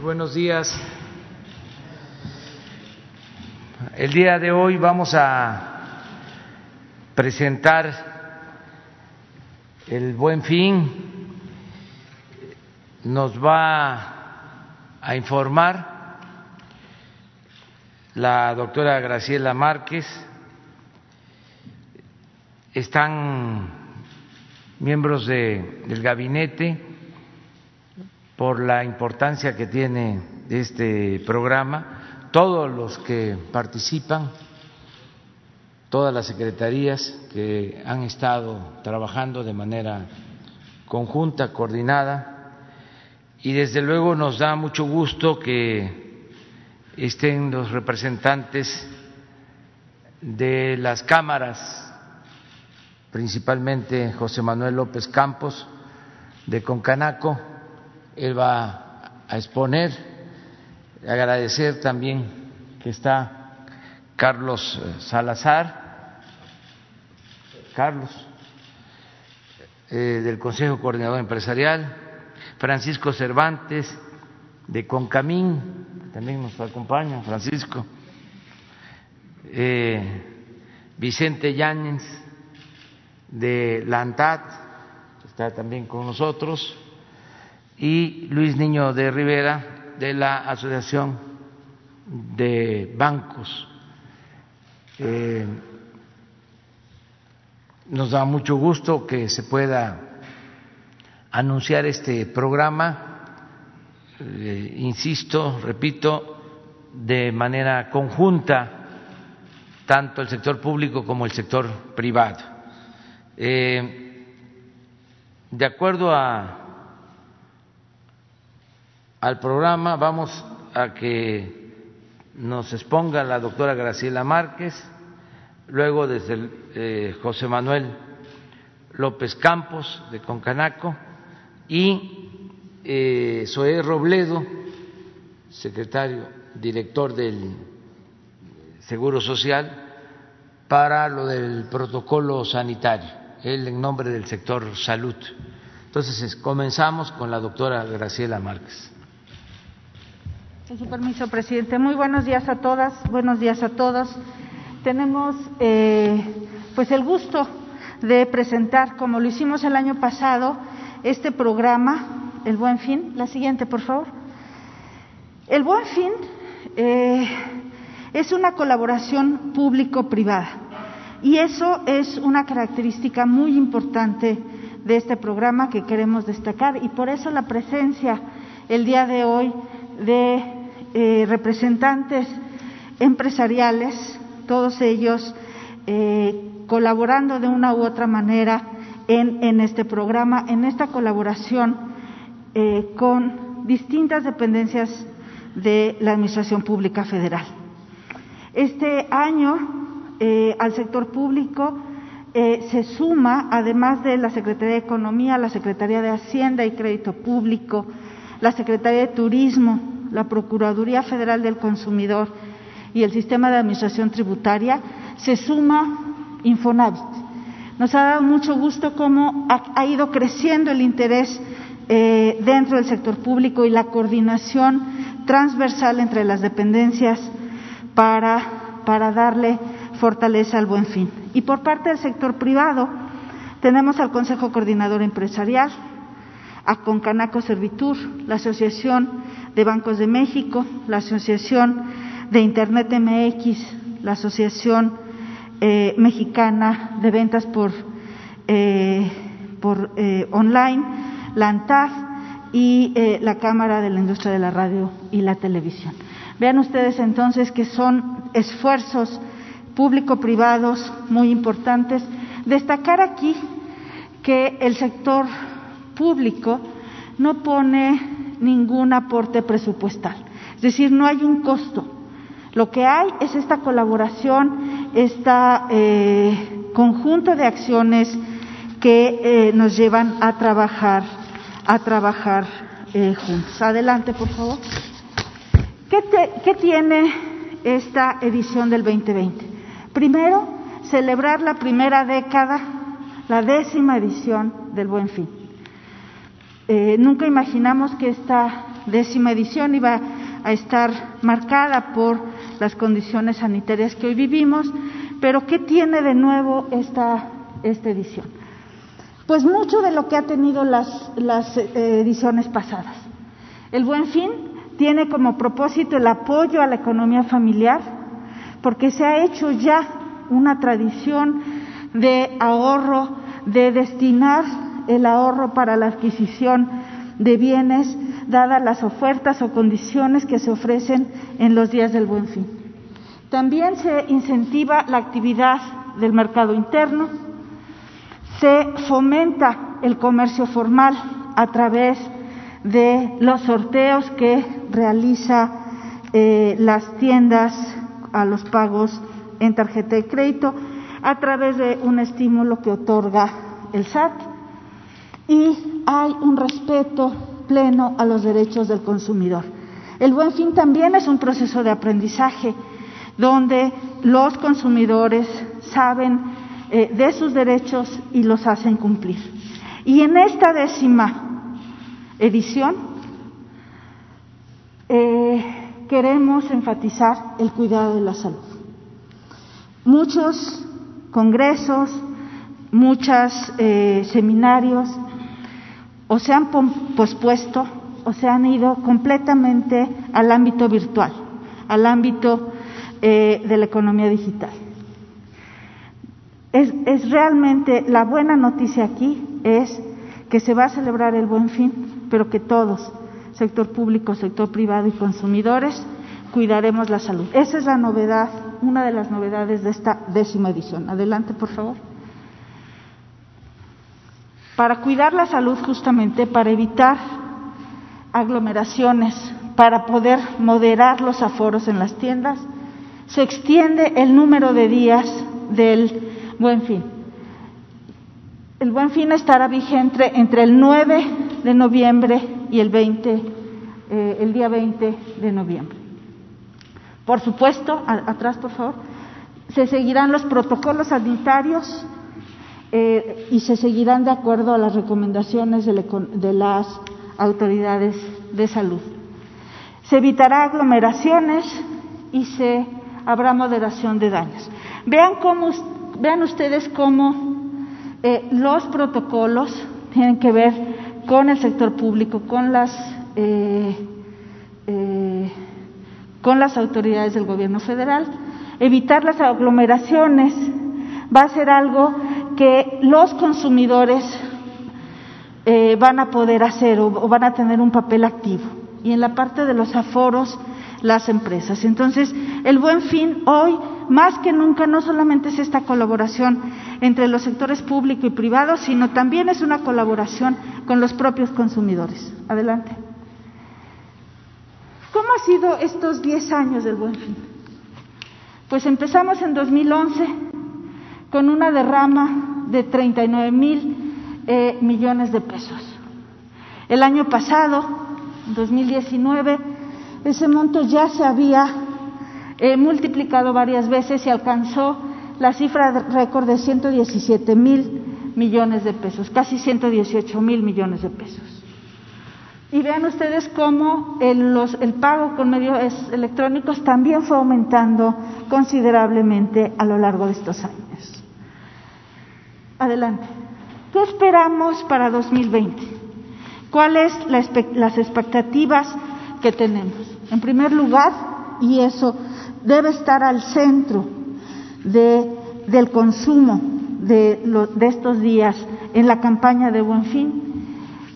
Muy buenos días. El día de hoy vamos a presentar el buen fin. Nos va a informar la doctora Graciela Márquez. Están miembros de, del gabinete por la importancia que tiene este programa, todos los que participan, todas las secretarías que han estado trabajando de manera conjunta, coordinada, y desde luego nos da mucho gusto que estén los representantes de las cámaras, principalmente José Manuel López Campos de Concanaco, él va a exponer, agradecer también que está Carlos eh, Salazar, Carlos, eh, del Consejo Coordinador Empresarial, Francisco Cervantes, de Concamín, también nos acompaña Francisco, eh, Vicente Yáñez, de la ANTAD, está también con nosotros, y Luis Niño de Rivera de la Asociación de Bancos. Eh, nos da mucho gusto que se pueda anunciar este programa, eh, insisto, repito, de manera conjunta, tanto el sector público como el sector privado. Eh, de acuerdo a al programa. Vamos a que nos exponga la doctora Graciela Márquez, luego desde eh, José Manuel López Campos de Concanaco y eh, Robledo, secretario, director del Seguro Social, para lo del protocolo sanitario, él en nombre del sector salud. Entonces comenzamos con la doctora Graciela Márquez. Con su permiso, presidente. Muy buenos días a todas, buenos días a todos. Tenemos eh, pues el gusto de presentar, como lo hicimos el año pasado, este programa, El Buen Fin. La siguiente, por favor. El Buen Fin eh, es una colaboración público-privada y eso es una característica muy importante de este programa que queremos destacar y por eso la presencia el día de hoy de eh, representantes empresariales, todos ellos eh, colaborando de una u otra manera en, este programa, en esta colaboración eh, con distintas dependencias de la Administración Pública Federal. Este año al sector público se suma, además de la Secretaría de Economía, la Secretaría de Hacienda y Crédito Público, la Secretaría de Turismo, la Procuraduría Federal del Consumidor y el Sistema de Administración Tributaria, se suma Infonavit. Nos ha dado mucho gusto cómo ha, ido creciendo el interés eh, dentro del sector público y la coordinación transversal entre las dependencias para, para darle fortaleza al buen fin. Y por parte del sector privado, tenemos al Consejo Coordinador Empresarial, a Concanaco Servitur, la Asociación de Bancos de México, la Asociación de Internet MX, la Asociación eh, Mexicana de Ventas por, eh, por eh, Online, la ANTAF y eh, la Cámara de la Industria de la Radio y la Televisión. Vean ustedes entonces que son esfuerzos público-privados muy importantes. Destacar aquí que el sector público no pone ningún aporte presupuestal, es decir, no hay un costo. Lo que hay es esta colaboración, este conjunto de acciones que eh, nos llevan a trabajar, a trabajar eh, juntos. Adelante, por favor. ¿Qué, ¿Qué tiene esta edición del 2020? Primero, celebrar la primera década, la décima edición del Buen Fin. Eh, nunca imaginamos que esta décima edición iba a estar marcada por las condiciones sanitarias que hoy vivimos, pero ¿qué tiene de nuevo esta, esta edición? Pues mucho de lo que ha tenido las, las eh, ediciones pasadas. El buen fin tiene como propósito el apoyo a la economía familiar, porque se ha hecho ya una tradición de ahorro, de destinar el ahorro para la adquisición de bienes, dadas las ofertas o condiciones que se ofrecen en los días del buen fin. También se incentiva la actividad del mercado interno, se fomenta el comercio formal a través de los sorteos que realiza eh, las tiendas a los pagos en tarjeta de crédito a través de un estímulo que otorga el SAT y hay un respeto pleno a los derechos del consumidor. El buen fin también es un proceso de aprendizaje donde los consumidores saben eh, de sus derechos y los hacen cumplir. Y en esta décima edición eh, queremos enfatizar el cuidado de la salud. Muchos congresos, muchos eh, seminarios o se han pospuesto o se han ido completamente al ámbito virtual, al ámbito eh, de la economía digital. Es, es, realmente la buena noticia aquí es que se va a celebrar el buen fin, pero que todos, sector público, sector privado y consumidores, cuidaremos la salud. Esa es la novedad, una de las novedades de esta décima edición. Adelante, por favor para cuidar la salud justamente, para evitar aglomeraciones, para poder moderar los aforos en las tiendas, se extiende el número de días del buen fin. El buen fin estará vigente entre el 9 de noviembre y el 20, eh, el día 20 de noviembre. Por supuesto, atrás por favor, se seguirán los protocolos sanitarios eh, y se seguirán de acuerdo a las recomendaciones de, las autoridades de salud. Se evitará aglomeraciones y se habrá moderación de daños. Vean, cómo, vean ustedes cómo eh, los protocolos tienen que ver con el sector público, con las, eh, con las autoridades del gobierno federal. Evitar las aglomeraciones va a ser algo que los consumidores eh, van a poder hacer o, van a tener un papel activo. Y en la parte de los aforos, las empresas. Entonces, el buen fin hoy, más que nunca, no solamente es esta colaboración entre los sectores público y privado, sino también es una colaboración con los propios consumidores. Adelante. ¿Cómo ha sido estos 10 años del buen fin? Pues empezamos en 2011 con una derrama de 39 mil eh, millones de pesos. El año pasado, 2019, ese monto ya se había eh, multiplicado varias veces y alcanzó la cifra récord de 117 mil millones de pesos, casi 118 mil millones de pesos. Y vean ustedes cómo el, los, el pago con medios electrónicos también fue aumentando considerablemente a lo largo de estos años. Adelante. ¿Qué esperamos para 2020? ¿Cuáles las expectativas que tenemos? En primer lugar, y eso debe estar al centro de, del consumo de, de, estos días en la campaña de Buen Fin,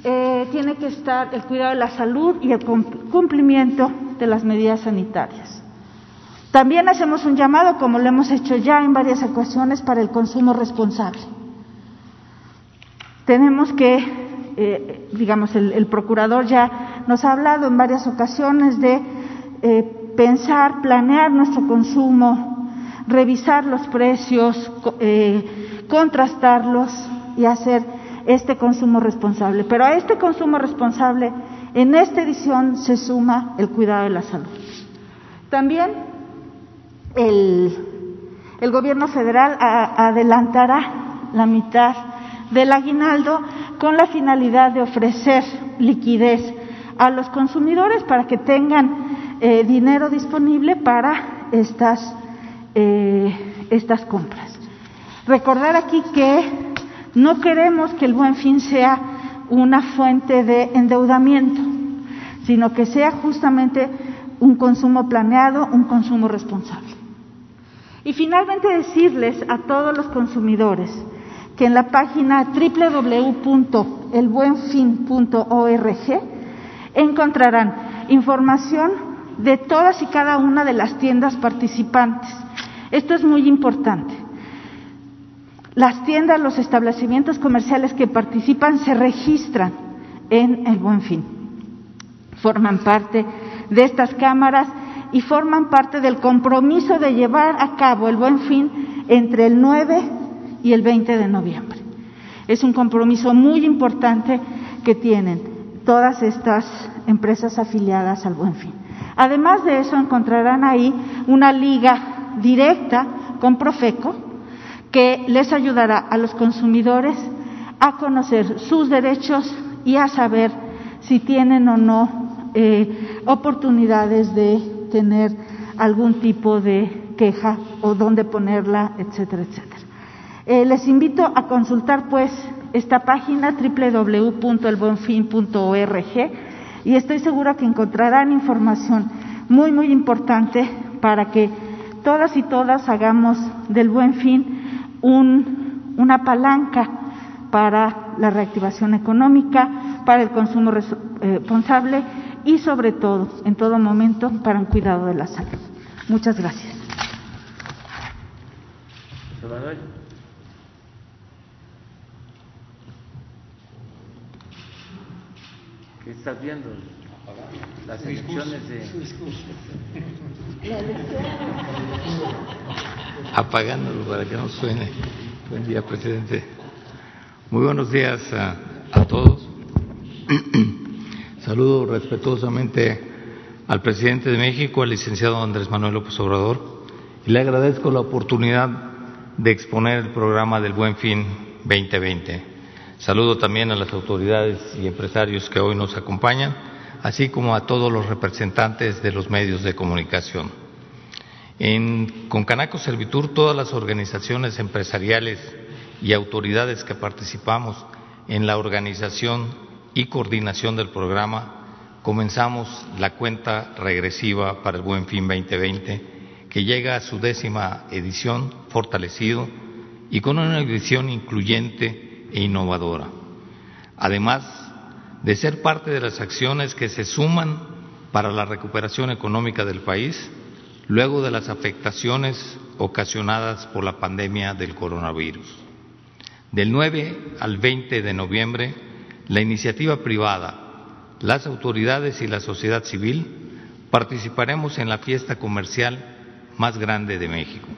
eh, tiene que estar el cuidado de la salud y el cumplimiento de las medidas sanitarias. También hacemos un llamado, como lo hemos hecho ya en varias ocasiones, para el consumo responsable. Tenemos que, eh, digamos, el, procurador ya nos ha hablado en varias ocasiones de eh, pensar, planear nuestro consumo, revisar los precios, eh, contrastarlos y hacer este consumo responsable. Pero a este consumo responsable, en esta edición se suma el cuidado de la salud. También el, el gobierno federal adelantará la mitad del aguinaldo con la finalidad de ofrecer liquidez a los consumidores para que tengan eh, dinero disponible para estas, eh, estas compras. Recordar aquí que no queremos que el buen fin sea una fuente de endeudamiento, sino que sea justamente un consumo planeado, un consumo responsable. Y finalmente decirles a todos los consumidores que en la página www.elbuenfin.org encontrarán información de todas y cada una de las tiendas participantes. Esto es muy importante. Las tiendas, los establecimientos comerciales que participan se registran en el Buen Fin. Forman parte de estas cámaras y forman parte del compromiso de llevar a cabo el Buen Fin entre el 9 y el 20 de noviembre. Es un compromiso muy importante que tienen todas estas empresas afiliadas al Buen Fin. Además de eso, encontrarán ahí una liga directa con Profeco, que les ayudará a los consumidores a conocer sus derechos y a saber si tienen o no eh, oportunidades de tener algún tipo de queja o dónde ponerla, etcétera, etcétera. Eh, les invito a consultar pues esta página www.elbuenfin.org y estoy segura que encontrarán información muy, muy importante para que todas y todas hagamos del buen fin una palanca para la reactivación económica, para el consumo eh, responsable y sobre todo, en todo momento, para un cuidado de la salud. Muchas gracias. ¿Qué estás viendo? Las elecciones de... Apagándolo para que no suene. Buen día, presidente. Muy buenos días a, todos. Saludo respetuosamente al presidente de México, al licenciado Andrés Manuel López Obrador, y le agradezco la oportunidad de exponer el programa del Buen Fin 2020. Saludo también a las autoridades y empresarios que hoy nos acompañan así como a todos los representantes de los medios de comunicación. En Concanaco Servitur, todas las organizaciones empresariales y autoridades que participamos en la organización y coordinación del programa, comenzamos la cuenta regresiva para el Buen Fin 2020, que llega a su décima edición fortalecido y con una edición incluyente e innovadora. Además, de ser parte de las acciones que se suman para la recuperación económica del país luego de las afectaciones ocasionadas por la pandemia del coronavirus. Del 9 al 20 de noviembre, la iniciativa privada, las autoridades y la sociedad civil participaremos en la fiesta comercial más grande de México,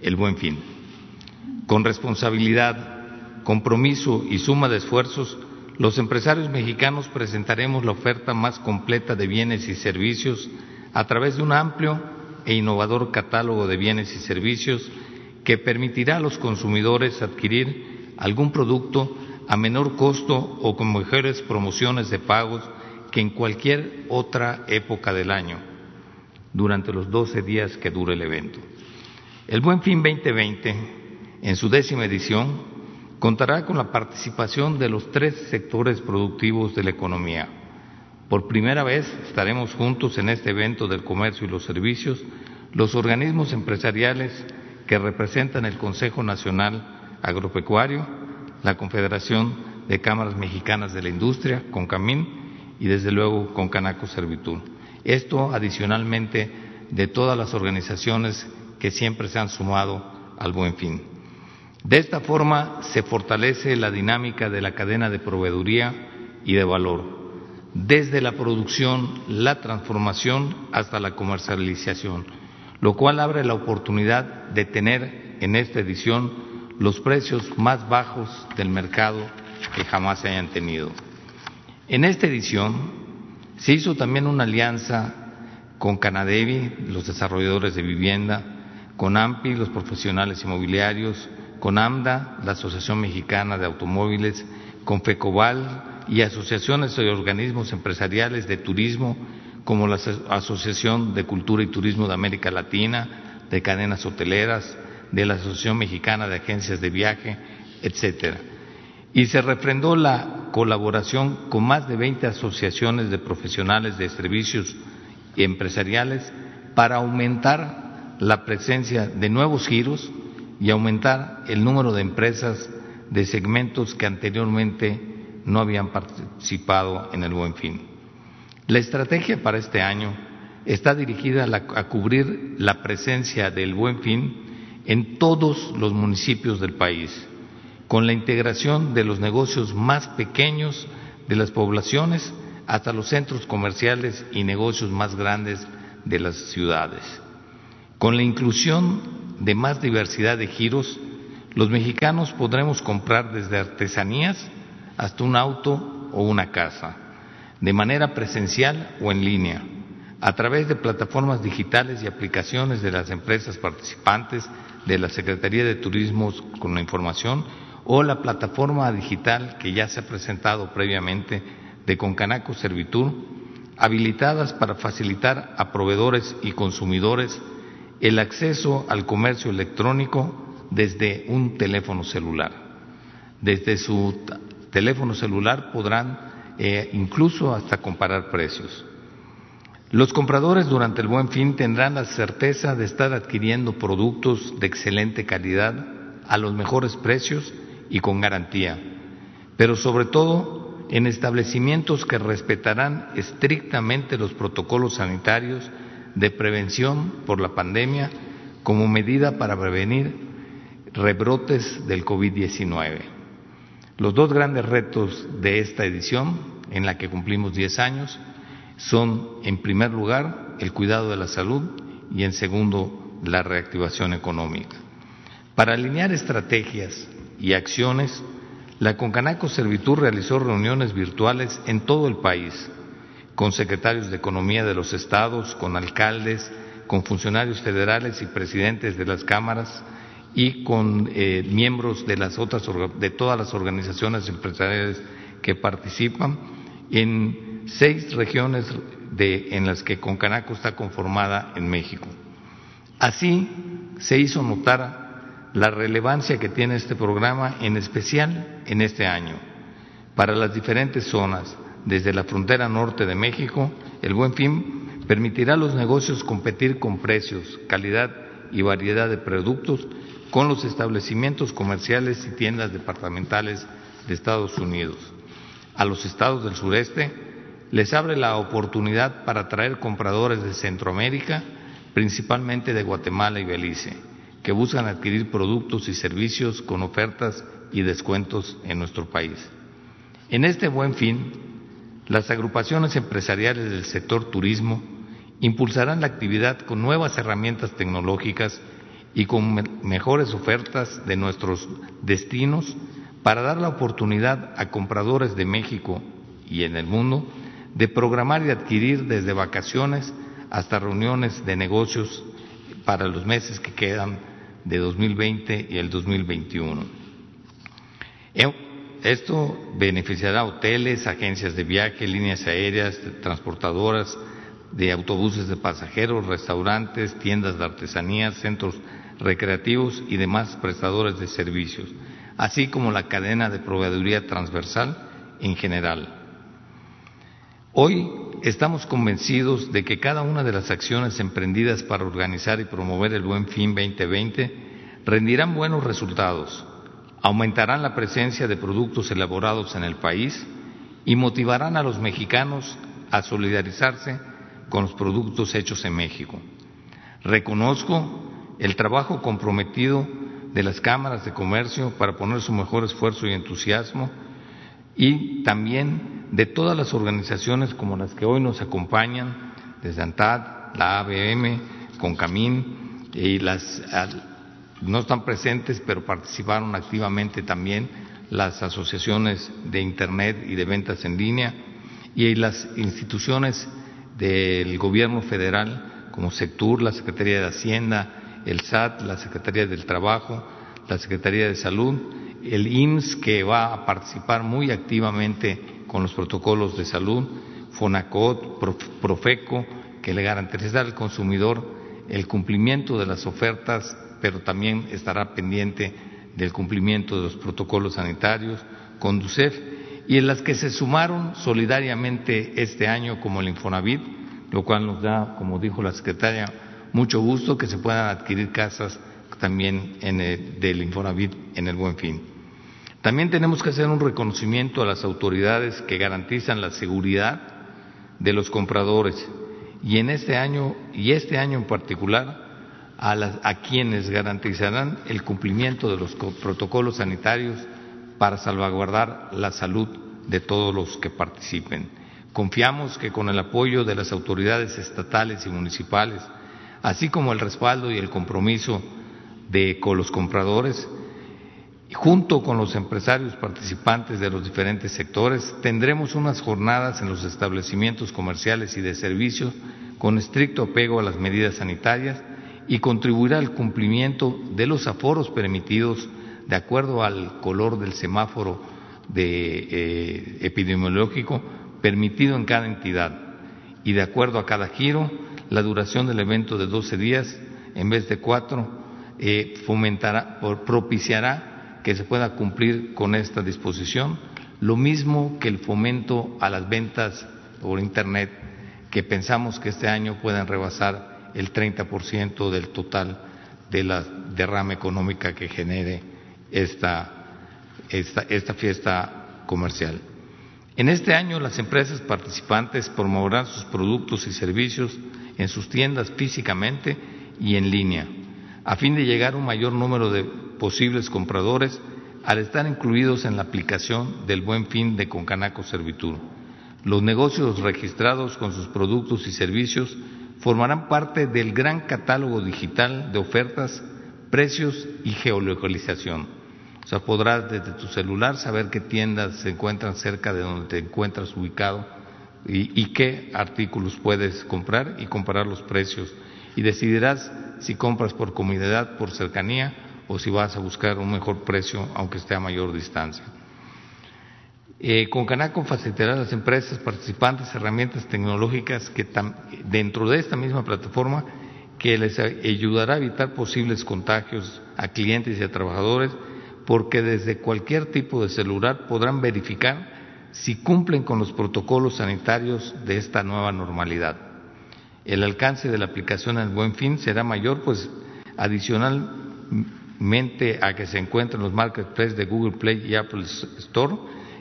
el Buen Fin. Con responsabilidad, compromiso y suma de esfuerzos, los empresarios mexicanos presentaremos la oferta más completa de bienes y servicios a través de un amplio e innovador catálogo de bienes y servicios que permitirá a los consumidores adquirir algún producto a menor costo o con mejores promociones de pagos que en cualquier otra época del año durante los 12 días que dure el evento. El Buen Fin 2020, en su décima edición, contará con la participación de los tres sectores productivos de la economía. Por primera vez estaremos juntos en este evento del comercio y los servicios, los organismos empresariales que representan el Consejo Nacional Agropecuario, la Confederación de Cámaras Mexicanas de la Industria, CONCAMIN, y desde luego CONCANACO Servitud. Esto adicionalmente de todas las organizaciones que siempre se han sumado al buen fin. De esta forma se fortalece la dinámica de la cadena de proveeduría y de valor, desde la producción, la transformación hasta la comercialización, lo cual abre la oportunidad de tener en esta edición los precios más bajos del mercado que jamás se hayan tenido. En esta edición se hizo también una alianza con Canadevi, los desarrolladores de vivienda, con AMPI, los profesionales inmobiliarios, con AMDA, la Asociación Mexicana de Automóviles, con FECOBAL, y asociaciones y organismos empresariales de turismo como la Asociación de Cultura y Turismo de América Latina, de cadenas hoteleras, de la Asociación Mexicana de Agencias de Viaje, etcétera. Y se refrendó la colaboración con más de 20 asociaciones de profesionales de servicios empresariales para aumentar la presencia de nuevos giros y aumentar el número de empresas de segmentos que anteriormente no habían participado en el Buen Fin. La estrategia para este año está dirigida a, cubrir la presencia del Buen Fin en todos los municipios del país, con la integración de los negocios más pequeños de las poblaciones hasta los centros comerciales y negocios más grandes de las ciudades. Con la inclusión de más diversidad de giros, los mexicanos podremos comprar desde artesanías hasta un auto o una casa, de manera presencial o en línea, a través de plataformas digitales y aplicaciones de las empresas participantes de la Secretaría de Turismo con la información o la plataforma digital que ya se ha presentado previamente de Concanaco Servitur, habilitadas para facilitar a proveedores y consumidores el acceso al comercio electrónico desde un teléfono celular. Desde su teléfono celular podrán eh, incluso hasta comparar precios. Los compradores durante el buen fin tendrán la certeza de estar adquiriendo productos de excelente calidad a los mejores precios y con garantía, pero sobre todo en establecimientos que respetarán estrictamente los protocolos sanitarios de prevención por la pandemia como medida para prevenir rebrotes del COVID-19. Los dos grandes retos de esta edición, en la que cumplimos 10 años, son, en primer lugar, el cuidado de la salud y, en segundo, la reactivación económica. Para alinear estrategias y acciones, la Concanaco Servitur realizó reuniones virtuales en todo el país con secretarios de Economía de los estados, con alcaldes, con funcionarios federales y presidentes de las cámaras y con eh, miembros de las otras de todas las organizaciones empresariales que participan en seis regiones de, en las que Concanaco está conformada en México. Así se hizo notar la relevancia que tiene este programa, en especial en este año, para las diferentes zonas desde la frontera norte de México, el buen fin permitirá a los negocios competir con precios, calidad y variedad de productos con los establecimientos comerciales y tiendas departamentales de Estados Unidos. A los estados del sureste les abre la oportunidad para atraer compradores de Centroamérica, principalmente de Guatemala y Belice, que buscan adquirir productos y servicios con ofertas y descuentos en nuestro país. En este buen fin, las agrupaciones empresariales del sector turismo impulsarán la actividad con nuevas herramientas tecnológicas y con mejores ofertas de nuestros destinos para dar la oportunidad a compradores de México y en el mundo de programar y adquirir desde vacaciones hasta reuniones de negocios para los meses que quedan de 2020 y el 2021. Esto beneficiará a hoteles, agencias de viaje, líneas aéreas, transportadoras de autobuses de pasajeros, restaurantes, tiendas de artesanías, centros recreativos y demás prestadores de servicios, así como la cadena de proveeduría transversal en general. Hoy estamos convencidos de que cada una de las acciones emprendidas para organizar y promover el Buen Fin 2020 rendirán buenos resultados aumentarán la presencia de productos elaborados en el país y motivarán a los mexicanos a solidarizarse con los productos hechos en México. Reconozco el trabajo comprometido de las cámaras de comercio para poner su mejor esfuerzo y entusiasmo y también de todas las organizaciones como las que hoy nos acompañan, desde ANTAD, la ABM, CONCAMIN y las no están presentes, pero participaron activamente también las asociaciones de Internet y de ventas en línea y las instituciones del gobierno federal como Sectur, la Secretaría de Hacienda, el SAT, la Secretaría del Trabajo, la Secretaría de Salud, el IMSS que va a participar muy activamente con los protocolos de salud, FONACOT, Profeco, que le garantizará al consumidor el cumplimiento de las ofertas, pero también estará pendiente del cumplimiento de los protocolos sanitarios, Conducef, y en las que se sumaron solidariamente este año como el Infonavit, lo cual nos da, como dijo la secretaria, mucho gusto que se puedan adquirir casas también en el, del Infonavit en el Buen Fin. También tenemos que hacer un reconocimiento a las autoridades que garantizan la seguridad de los compradores y en este año y este año en particular a, quienes garantizarán el cumplimiento de los protocolos sanitarios para salvaguardar la salud de todos los que participen. Confiamos que con el apoyo de las autoridades estatales y municipales, así como el respaldo y el compromiso de con los compradores, junto con los empresarios participantes de los diferentes sectores, tendremos unas jornadas en los establecimientos comerciales y de servicios con estricto apego a las medidas sanitarias y contribuirá al cumplimiento de los aforos permitidos de acuerdo al color del semáforo de, eh, epidemiológico permitido en cada entidad. Y de acuerdo a cada giro la duración del evento de 12 días en vez de cuatro eh, fomentará propiciará que se pueda cumplir con esta disposición lo mismo que el fomento a las ventas por internet que pensamos que este año puedan rebasar el 30% del total de la derrama económica que genere esta, esta, esta fiesta comercial. En este año las empresas participantes promoverán sus productos y servicios en sus tiendas físicamente y en línea, a fin de llegar a un mayor número de posibles compradores al estar incluidos en la aplicación del buen fin de Concanaco Servitur. Los negocios registrados con sus productos y servicios formarán parte del gran catálogo digital de ofertas, precios y geolocalización. O sea, podrás desde tu celular saber qué tiendas se encuentran cerca de donde te encuentras ubicado y, qué artículos puedes comprar y comparar los precios. Y decidirás si compras por comodidad, por cercanía o si vas a buscar un mejor precio aunque esté a mayor distancia. Eh, con Canaco facilitará a las empresas participantes herramientas tecnológicas que dentro de esta misma plataforma que les ayudará a evitar posibles contagios a clientes y a trabajadores porque desde cualquier tipo de celular podrán verificar si cumplen con los protocolos sanitarios de esta nueva normalidad. El alcance de la aplicación al buen fin será mayor, pues adicionalmente a que se encuentran los marketplaces de Google Play y Apple Store,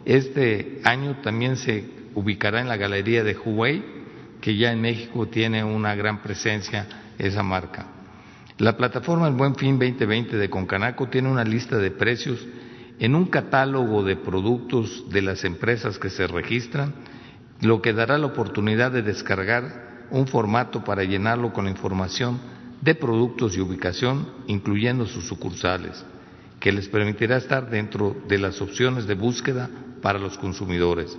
este año también se ubicará en la galería de Huawei, que ya en México tiene una gran presencia esa marca. La plataforma El Buen Fin 2020 de Concanaco tiene una lista de precios en un catálogo de productos de las empresas que se registran, lo que dará la oportunidad de descargar un formato para llenarlo con información de productos y ubicación, incluyendo sus sucursales, que les permitirá estar dentro de las opciones de búsqueda para los consumidores.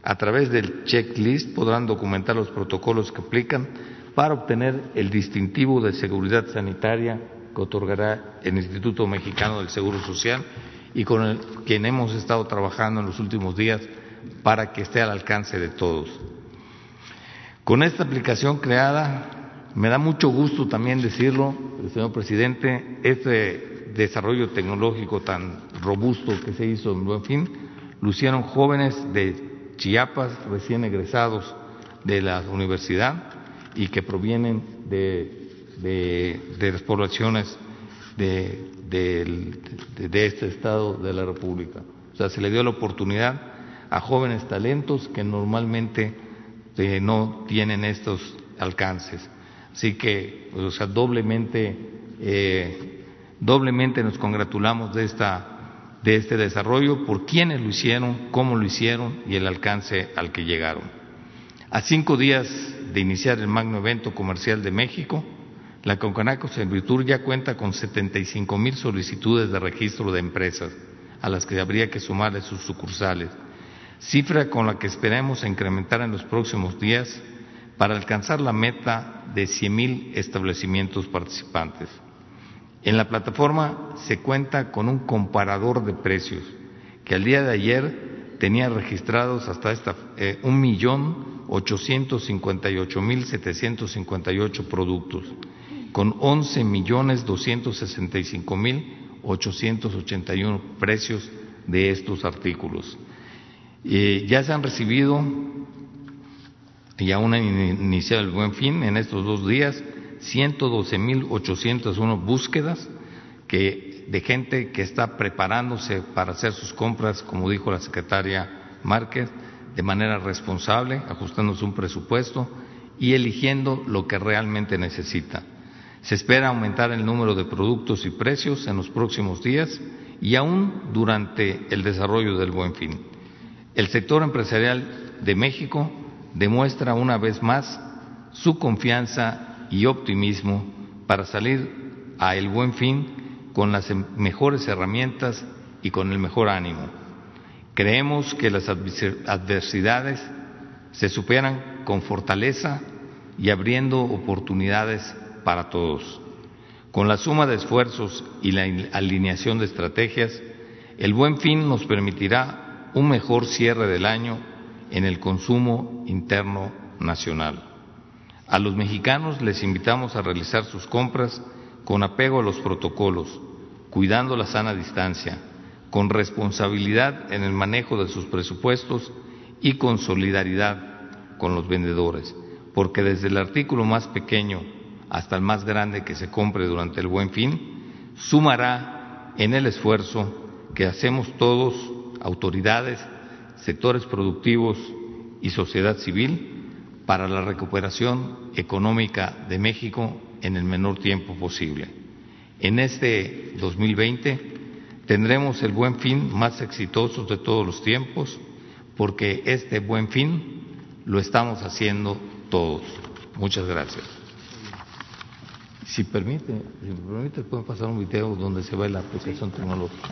A través del checklist podrán documentar los protocolos que aplican para obtener el distintivo de seguridad sanitaria que otorgará el Instituto Mexicano del Seguro Social y con el quien hemos estado trabajando en los últimos días para que esté al alcance de todos. Con esta aplicación creada, me da mucho gusto también decirlo, señor presidente, este desarrollo tecnológico tan robusto que se hizo en Buen Fin, lo hicieron jóvenes de Chiapas, recién egresados de la universidad y que provienen de, las poblaciones de, este estado de la República. O sea, se le dio la oportunidad a jóvenes talentos que normalmente eh, no tienen estos alcances. Así que, o sea, doblemente, eh, doblemente nos congratulamos de esta de este desarrollo, por quiénes lo hicieron, cómo lo hicieron y el alcance al que llegaron. A cinco días de iniciar el magno evento comercial de México, la Concanaco Servitur ya cuenta con 75 mil solicitudes de registro de empresas, a las que habría que sumarle sus sucursales, cifra con la que esperamos incrementar en los próximos días para alcanzar la meta de 100 mil establecimientos participantes. En la plataforma se cuenta con un comparador de precios que al día de ayer tenía registrados hasta esta eh, un millón ochocientos cincuenta y ocho mil setecientos cincuenta y ocho productos con once millones doscientos sesenta y cinco mil ochocientos ochenta y uno precios de estos artículos. Eh, ya se han recibido y aún han iniciado el buen fin en estos dos días 112.801 búsquedas que, de gente que está preparándose para hacer sus compras, como dijo la secretaria Márquez, de manera responsable, ajustándose un presupuesto y eligiendo lo que realmente necesita. Se espera aumentar el número de productos y precios en los próximos días y aún durante el desarrollo del buen fin. El sector empresarial de México demuestra una vez más su confianza y optimismo para salir a el buen fin con las mejores herramientas y con el mejor ánimo. Creemos que las adversidades se superan con fortaleza y abriendo oportunidades para todos. Con la suma de esfuerzos y la alineación de estrategias, el buen fin nos permitirá un mejor cierre del año en el consumo interno nacional. A los mexicanos les invitamos a realizar sus compras con apego a los protocolos, cuidando la sana distancia, con responsabilidad en el manejo de sus presupuestos y con solidaridad con los vendedores, porque desde el artículo más pequeño hasta el más grande que se compre durante el buen fin, sumará en el esfuerzo que hacemos todos, autoridades, sectores productivos y sociedad civil, para la recuperación económica de México en el menor tiempo posible. En este 2020 tendremos el buen fin más exitoso de todos los tiempos, porque este buen fin lo estamos haciendo todos. Muchas gracias. Si permite, si permite, pueden pasar un video donde se ve la aplicación tecnológica.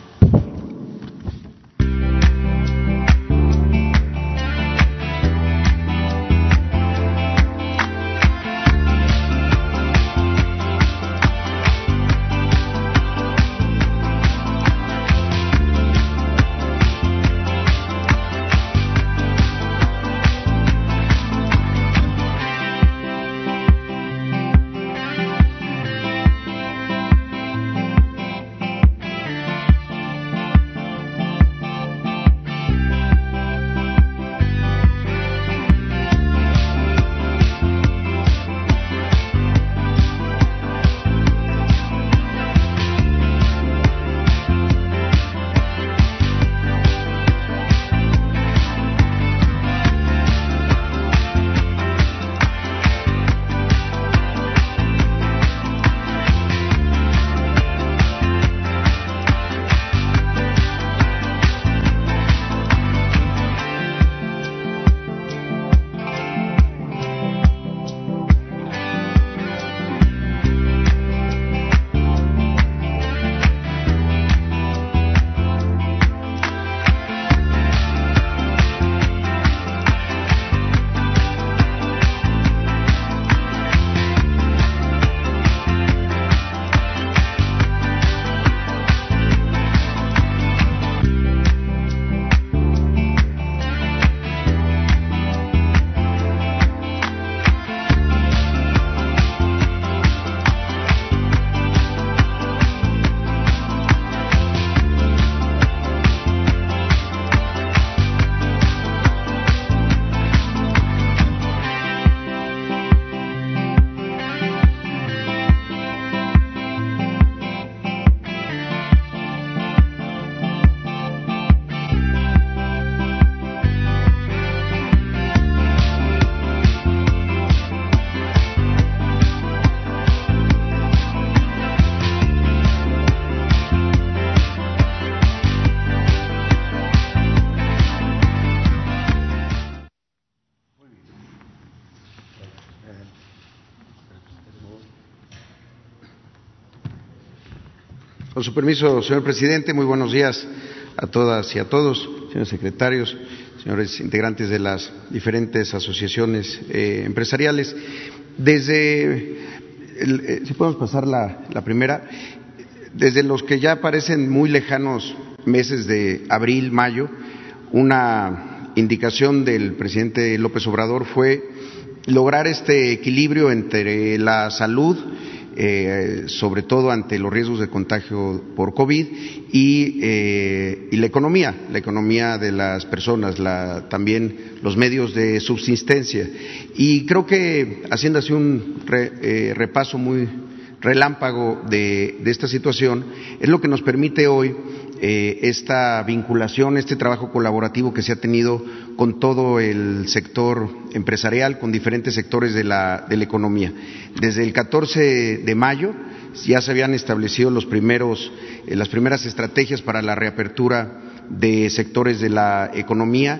Con su permiso, señor presidente, muy buenos días a todas y a todos, señores secretarios, señores integrantes de las diferentes asociaciones eh, empresariales. Desde, eh, si podemos pasar la, primera, desde los que ya parecen muy lejanos meses de abril, mayo, una indicación del presidente López Obrador fue lograr este equilibrio entre la salud, eh, sobre todo ante los riesgos de contagio por COVID, y, eh, la economía, la economía de las personas, también los medios de subsistencia. Y creo que haciendo así un eh, repaso muy relámpago de, esta situación, es lo que nos permite hoy eh, esta vinculación, este trabajo colaborativo que se ha tenido con todo el sector empresarial, con diferentes sectores de la, de la economía. Desde el 14 de mayo ya se habían establecido los primeros, eh, las primeras estrategias para la reapertura de sectores de la economía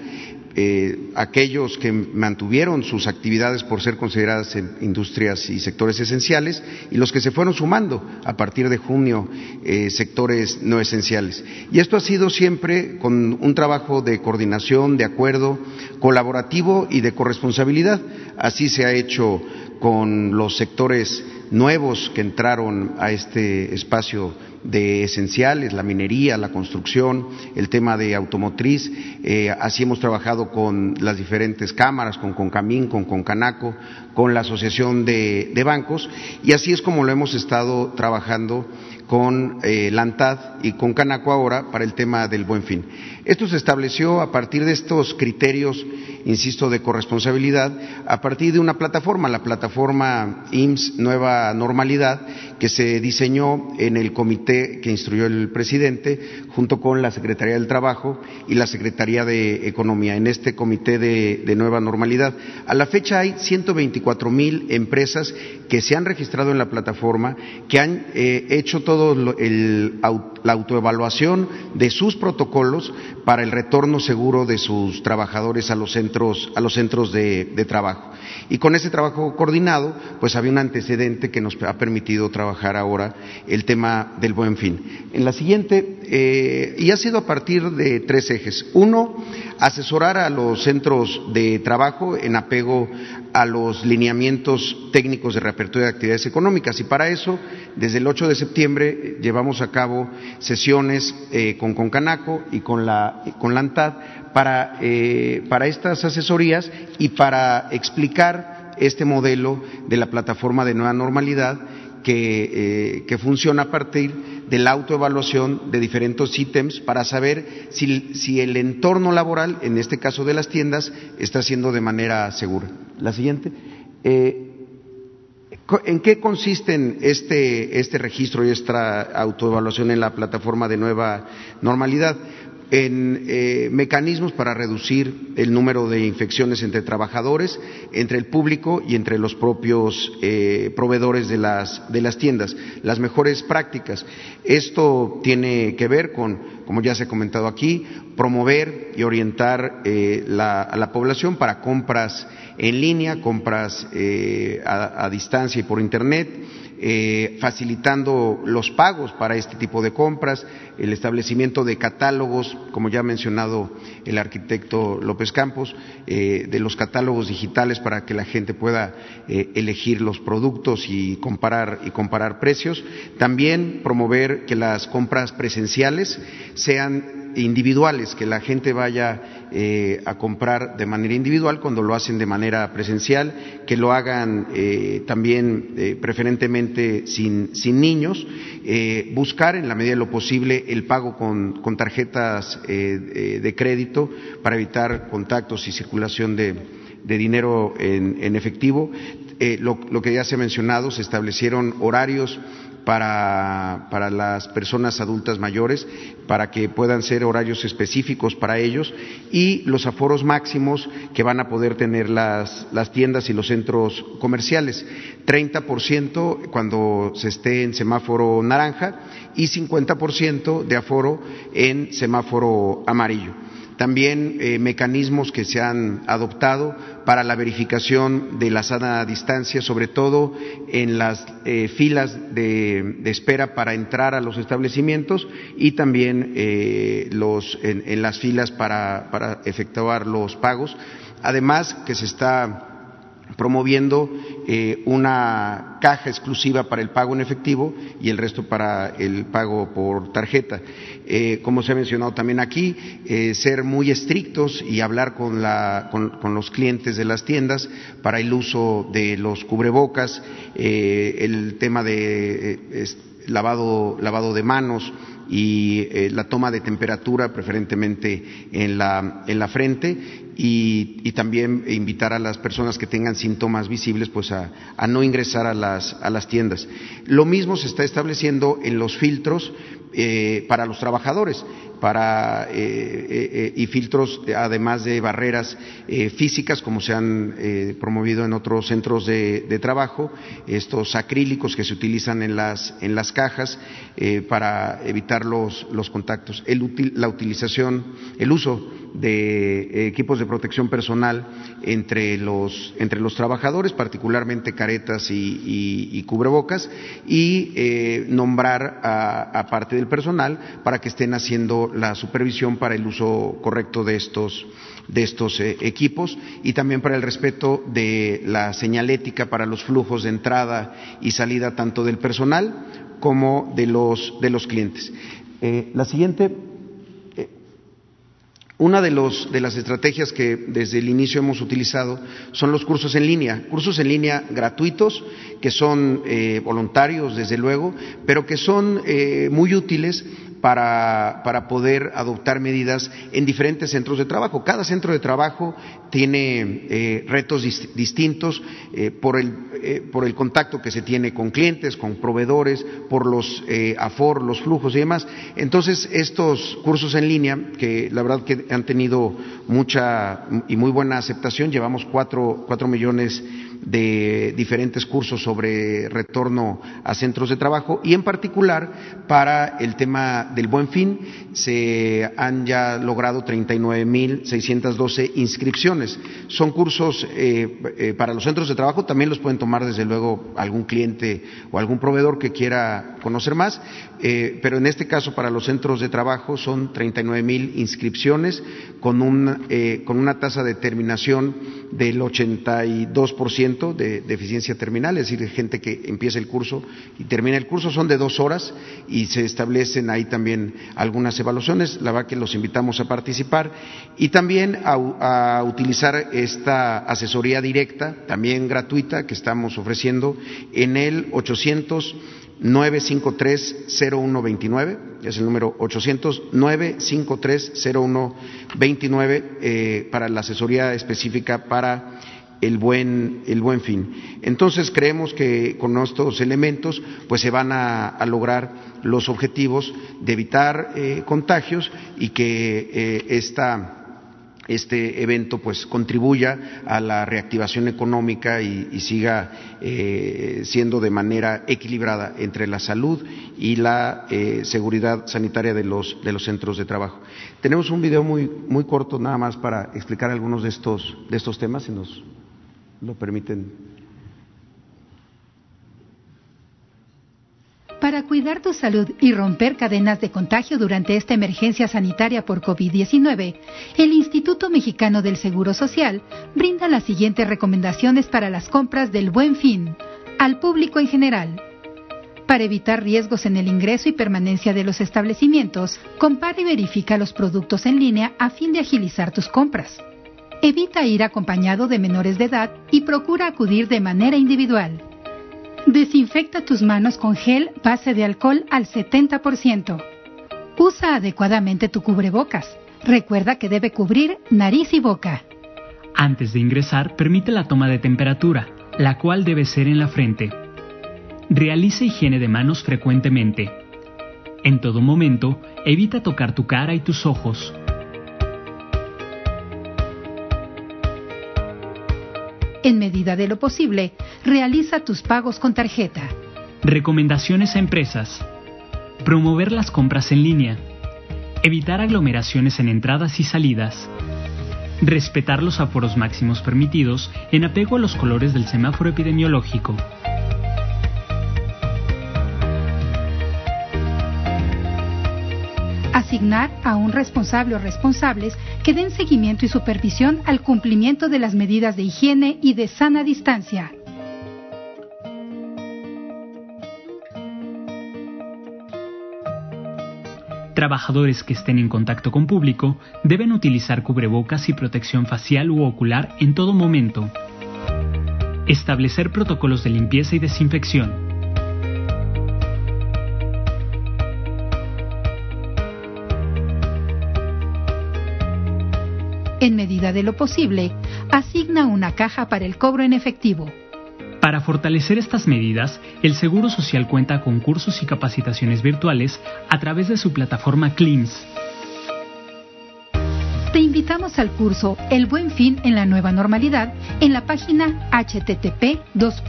eh, aquellos que mantuvieron sus actividades por ser consideradas industrias y sectores esenciales y los que se fueron sumando a partir de junio eh, sectores no esenciales. Y esto ha sido siempre con un trabajo de coordinación, de acuerdo, colaborativo y de corresponsabilidad. Así se ha hecho con los sectores nuevos que entraron a este espacio de esenciales, la minería, la construcción, el tema de automotriz. Eh, así hemos trabajado con las diferentes cámaras, con Concamín, con Concanaco, con la Asociación de, Bancos, y así es como lo hemos estado trabajando con eh, la ANTAD y con Canaco ahora para el tema del buen fin. Esto se estableció a partir de estos criterios, insisto, de corresponsabilidad, a partir de una plataforma, la plataforma IMSS Nueva Normalidad, que se diseñó en el comité que instruyó el presidente, junto con la Secretaría del Trabajo y la Secretaría de Economía, en este comité de, nueva normalidad. A la fecha hay 124 mil empresas que se han registrado en la plataforma, que han eh, hecho todo la autoevaluación de sus protocolos para el retorno seguro de sus trabajadores a los centros, a los centros de, trabajo. Y con ese trabajo coordinado, pues había un antecedente que nos ha permitido trabajar ahora el tema del buen fin. En la siguiente, eh, y ha sido a partir de tres ejes. Uno, asesorar a los centros de trabajo en apego a los lineamientos técnicos de reapertura de actividades económicas. Y para eso, desde el 8 de septiembre, llevamos a cabo sesiones eh, con Concanaco y con la, con la ANTAD para, eh, para estas asesorías y para explicar este modelo de la plataforma de nueva normalidad que, eh, funciona a partir de la autoevaluación de diferentes ítems para saber si, si, el entorno laboral, en este caso de las tiendas, está siendo de manera segura. La siguiente. Eh, ¿En qué consisten este, este registro y esta autoevaluación en la plataforma de nueva normalidad? En eh, mecanismos para reducir el número de infecciones entre trabajadores, entre el público y entre los propios eh, proveedores de las, de las tiendas, las mejores prácticas. Esto tiene que ver con, como ya se ha comentado aquí, promover y orientar eh, a la población para compras en línea, compras a distancia y por Internet, facilitando los pagos para este tipo de compras, el establecimiento de catálogos, como ya ha mencionado el arquitecto López Campos, eh, de los catálogos digitales para que la gente pueda eh, elegir los productos y comparar, y comparar precios. También promover que las compras presenciales sean individuales, que la gente vaya eh, a comprar de manera individual cuando lo hacen de manera presencial, que lo hagan también preferentemente sin, sin niños, buscar en la medida de lo posible el pago con, con tarjetas de crédito para evitar contactos y circulación de, de dinero en, en efectivo. Lo, lo que ya se ha mencionado, se establecieron horarios para, para, las personas adultas mayores, para que puedan ser horarios específicos para ellos y los aforos máximos que van a poder tener las, las tiendas y los centros comerciales. 30% cuando se esté en semáforo naranja y 50% de aforo en semáforo amarillo también eh, mecanismos que se han adoptado para la verificación de la sana distancia, sobre todo en las eh, filas de, espera para entrar a los establecimientos y también eh, los, en, las filas para, para efectuar los pagos. Además, que se está promoviendo eh, una caja exclusiva para el pago en efectivo y el resto para el pago por tarjeta. Eh, como se ha mencionado también aquí, eh, ser muy estrictos y hablar con, la, con, los clientes de las tiendas para el uso de los cubrebocas, el tema de lavado, lavado de manos, y eh, la toma de temperatura, preferentemente en la, en la frente, y, también invitar a las personas que tengan síntomas visibles pues a, a, no ingresar a las, a las tiendas. Lo mismo se está estableciendo en los filtros eh, para los trabajadores para, eh, eh, y filtros, además de barreras físicas, como se han promovido en otros centros de, trabajo, estos acrílicos que se utilizan en las, en las cajas para evitar los, los contactos, el, la utilización, el uso de equipos de protección personal entre los, entre los trabajadores, particularmente caretas y, cubrebocas, y nombrar a, parte del personal para que estén haciendo la supervisión para el uso correcto de estos, de estos eh, equipos y también para el respeto de la señalética para los flujos de entrada y salida tanto del personal como de los, de los clientes. Eh, la siguiente una de, las estrategias que desde el inicio hemos utilizado son los cursos en línea, cursos en línea gratuitos, que son eh, voluntarios, desde luego, pero que son eh, muy útiles para, para, poder adoptar medidas en diferentes centros de trabajo. Cada centro de trabajo tiene eh, retos distintos eh, por, el, eh, por, el, contacto que se tiene con clientes, con proveedores, por los afor, los flujos y demás. Entonces, estos cursos en línea, que la verdad que han tenido mucha y muy buena aceptación, llevamos cuatro, cuatro millones de diferentes cursos sobre retorno a centros de trabajo y en particular para el tema del buen fin se han ya logrado 39.612 inscripciones. Son cursos eh, eh, para los centros de trabajo, también los pueden tomar desde luego algún cliente o algún proveedor que quiera conocer más, eh, pero en este caso para los centros de trabajo son 39.000 inscripciones con, un, con una tasa de terminación del 82% de, de eficiencia terminal, es decir, gente que empieza el curso y termina el curso, son de dos horas y se establecen ahí también algunas evaluaciones, la verdad que los invitamos a participar y también a, utilizar esta asesoría directa, también gratuita, que estamos ofreciendo en el 800 953 0129, es el número 800 953 0129 eh, para la asesoría específica para el buen, el buen fin. Entonces creemos que con estos elementos pues se van a, lograr los objetivos de evitar eh, contagios y que eh, esta este evento pues contribuya a la reactivación económica y, siga eh, siendo de manera equilibrada entre la salud y la seguridad sanitaria de los, de los centros de trabajo. Tenemos un video muy, muy corto nada más para explicar algunos de estos, de estos temas, si nos lo permiten. Para cuidar tu salud y romper cadenas de contagio durante esta emergencia sanitaria por COVID-19, el Instituto Mexicano del Seguro Social brinda las siguientes recomendaciones para las compras del buen fin al público en general. Para evitar riesgos en el ingreso y permanencia de los establecimientos, compara y verifica los productos en línea a fin de agilizar tus compras. Evita ir acompañado de menores de edad y procura acudir de manera individual. Desinfecta tus manos con gel base de alcohol al 70%. Usa adecuadamente tu cubrebocas. Recuerda que debe cubrir nariz y boca. Antes de ingresar, permite la toma de temperatura, la cual debe ser en la frente. Realiza higiene de manos frecuentemente. En todo momento, evita tocar tu cara y tus ojos. En medida de lo posible, realiza tus pagos con tarjeta. Recomendaciones a empresas. Promover las compras en línea. Evitar aglomeraciones en entradas y salidas. Respetar los aforos máximos permitidos en apego a los colores del semáforo epidemiológico. Asignar a un responsable o responsables que den seguimiento y supervisión al cumplimiento de las medidas de higiene y de sana distancia. Trabajadores que estén en contacto con público deben utilizar cubrebocas y protección facial u ocular en todo momento. Establecer protocolos de limpieza y desinfección. En medida de lo posible, asigna una caja para el cobro en efectivo. Para fortalecer estas medidas, el Seguro Social cuenta con cursos y capacitaciones virtuales a través de su plataforma CLIMS. Te invitamos al curso El Buen Fin en la Nueva Normalidad en la página http dos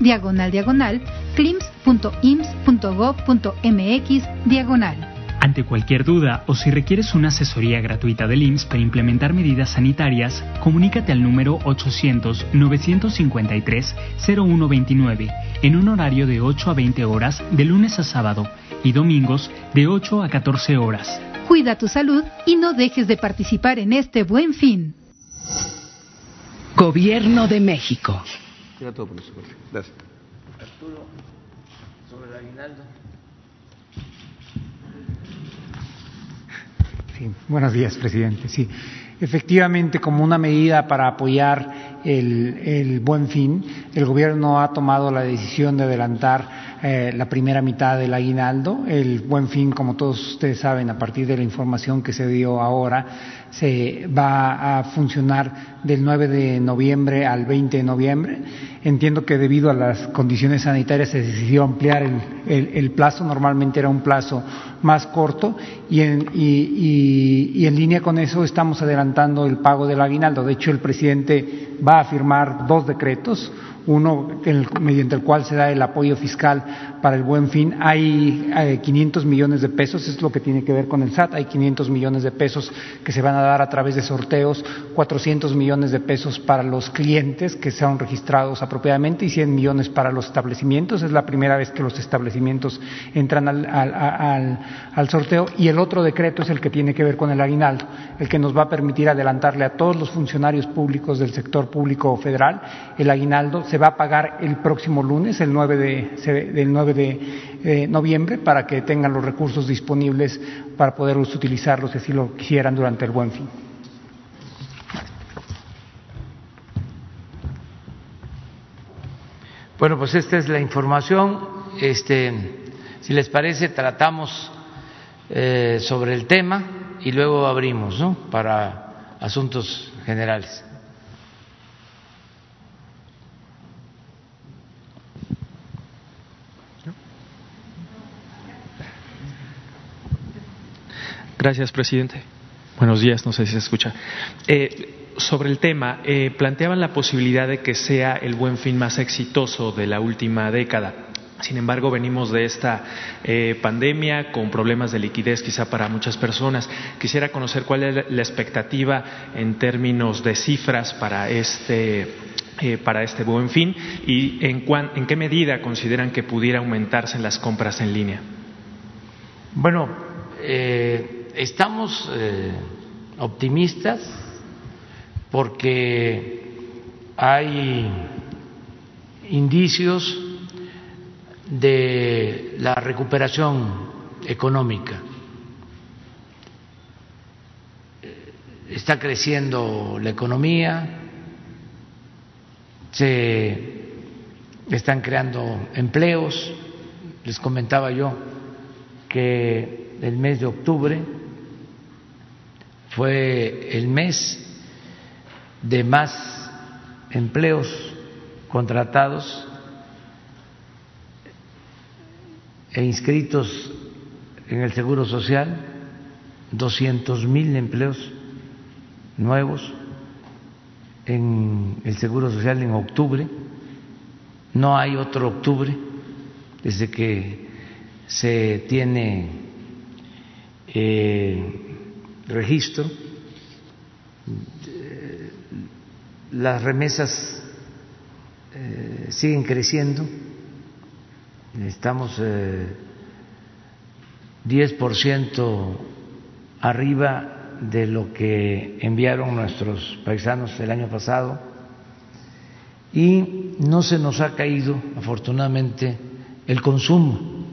diagonal diagonal clims.ims.gov.mx diagonal. Ante cualquier duda o si requieres una asesoría gratuita del IMSS para implementar medidas sanitarias, comunícate al número 800-953-0129 en un horario de 8 a 20 horas de lunes a sábado y domingos de 8 a 14 horas. Cuida tu salud y no dejes de participar en este buen fin. Gobierno de México. Gracias. Arturo, sobre el aguinaldo. Buenos días, presidente. Sí, efectivamente, como una medida para apoyar el, buen fin, el gobierno ha tomado la decisión de adelantar eh, la primera mitad del aguinaldo. El buen fin, como todos ustedes saben, a partir de la información que se dio ahora, se va a funcionar del 9 de noviembre al 20 de noviembre. Entiendo que debido a las condiciones sanitarias se decidió ampliar el, plazo, normalmente era un plazo más corto y en línea con eso estamos adelantando el pago del aguinaldo. De hecho, el presidente va a firmar dos decretos uno mediante el cual se da el apoyo fiscal para el buen fin. Hay 500 millones de pesos, es lo que tiene que ver con el SAT, hay 500 millones de pesos que se van a dar a través de sorteos, 400 millones de pesos para los clientes que sean registrados apropiadamente y 100 millones para los establecimientos. Es la primera vez que los establecimientos entran al, al, al sorteo y el otro decreto es el que tiene que ver con el aguinaldo, el que nos va a permitir adelantarle a todos los funcionarios públicos del sector público federal el aguinaldo se va a pagar el próximo lunes, el 9 de, del 9 de eh, noviembre, para que tengan los recursos disponibles para poderlos utilizarlos si así lo quisieran durante el buen fin. Bueno, pues esta es la información. Este, si les parece, tratamos eh, sobre el tema y luego abrimos ¿no? para asuntos generales. Gracias, presidente. Buenos días, no sé si se escucha. Eh, sobre el tema, eh, planteaban la posibilidad de que sea el buen fin más exitoso de la última década. Sin embargo, venimos de esta eh, pandemia con problemas de liquidez quizá para muchas personas. Quisiera conocer cuál es la expectativa en términos de cifras para este, para este buen fin y en, en qué medida consideran que pudiera aumentarse en las compras en línea. Bueno, eh, estamos eh, optimistas porque hay indicios de la recuperación económica. Está creciendo la economía, se están creando empleos. Les comentaba yo que el mes de octubre fue el mes de más empleos contratados e inscritos en el Seguro Social, 200 mil empleos nuevos en el Seguro Social en octubre. No hay otro octubre desde que se tiene eh, registro, las remesas eh, siguen creciendo, estamos eh, 10% arriba de lo que enviaron nuestros paisanos el año pasado y no se nos ha caído, afortunadamente, el consumo.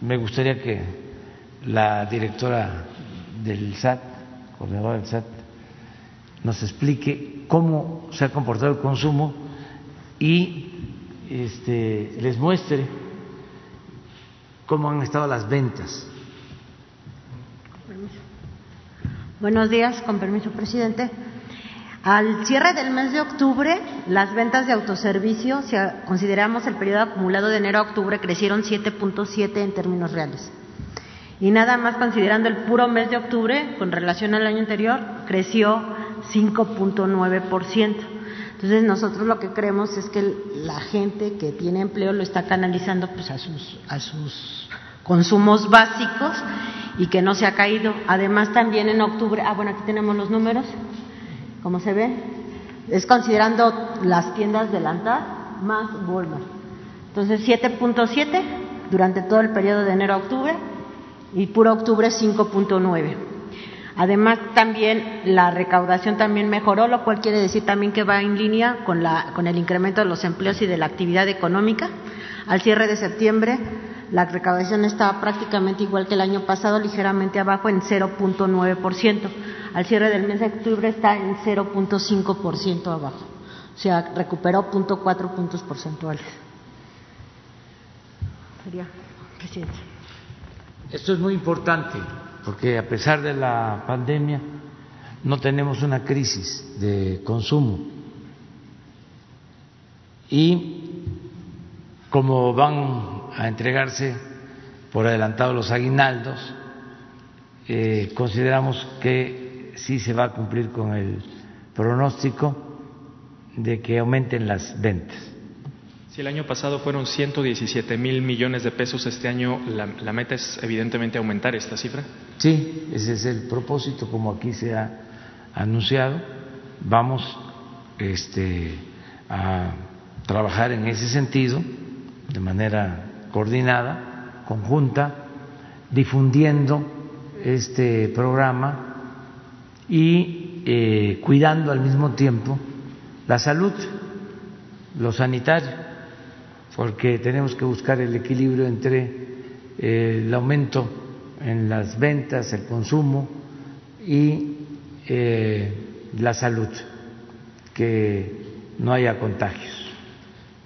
Me gustaría que la directora del SAT, coordinadora del SAT, nos explique cómo se ha comportado el consumo y este, les muestre cómo han estado las ventas. Buenos días, con permiso, presidente. Al cierre del mes de octubre, las ventas de autoservicio, si consideramos el periodo acumulado de enero a octubre, crecieron 7.7 en términos reales. Y nada más considerando el puro mes de octubre, con relación al año anterior, creció 5.9%. Entonces nosotros lo que creemos es que la gente que tiene empleo lo está canalizando pues a sus, a sus consumos básicos y que no se ha caído. Además también en octubre, ah bueno, aquí tenemos los números, como se ve, es considerando las tiendas de Lantar más Walmart. Entonces 7.7 durante todo el periodo de enero a octubre y puro octubre 5.9. Además, también la recaudación también mejoró, lo cual quiere decir también que va en línea con, la, con el incremento de los empleos y de la actividad económica. Al cierre de septiembre, la recaudación estaba prácticamente igual que el año pasado, ligeramente abajo en 0.9%. Al cierre del mes de octubre está en 0.5% abajo. O sea, recuperó 0.4 puntos porcentuales. Sería, presidente. Esto es muy importante porque a pesar de la pandemia no tenemos una crisis de consumo. Y como van a entregarse por adelantado los aguinaldos, eh, consideramos que sí se va a cumplir con el pronóstico de que aumenten las ventas. Si el año pasado fueron 117 mil millones de pesos, este año la, meta es evidentemente aumentar esta cifra. Sí, ese es el propósito, como aquí se ha anunciado. Vamos este, a trabajar en ese sentido de manera coordinada, conjunta, difundiendo este programa y eh, cuidando al mismo tiempo la salud, lo sanitario porque tenemos que buscar el equilibrio entre eh, el aumento en las ventas, el consumo y eh, la salud, que no haya contagios.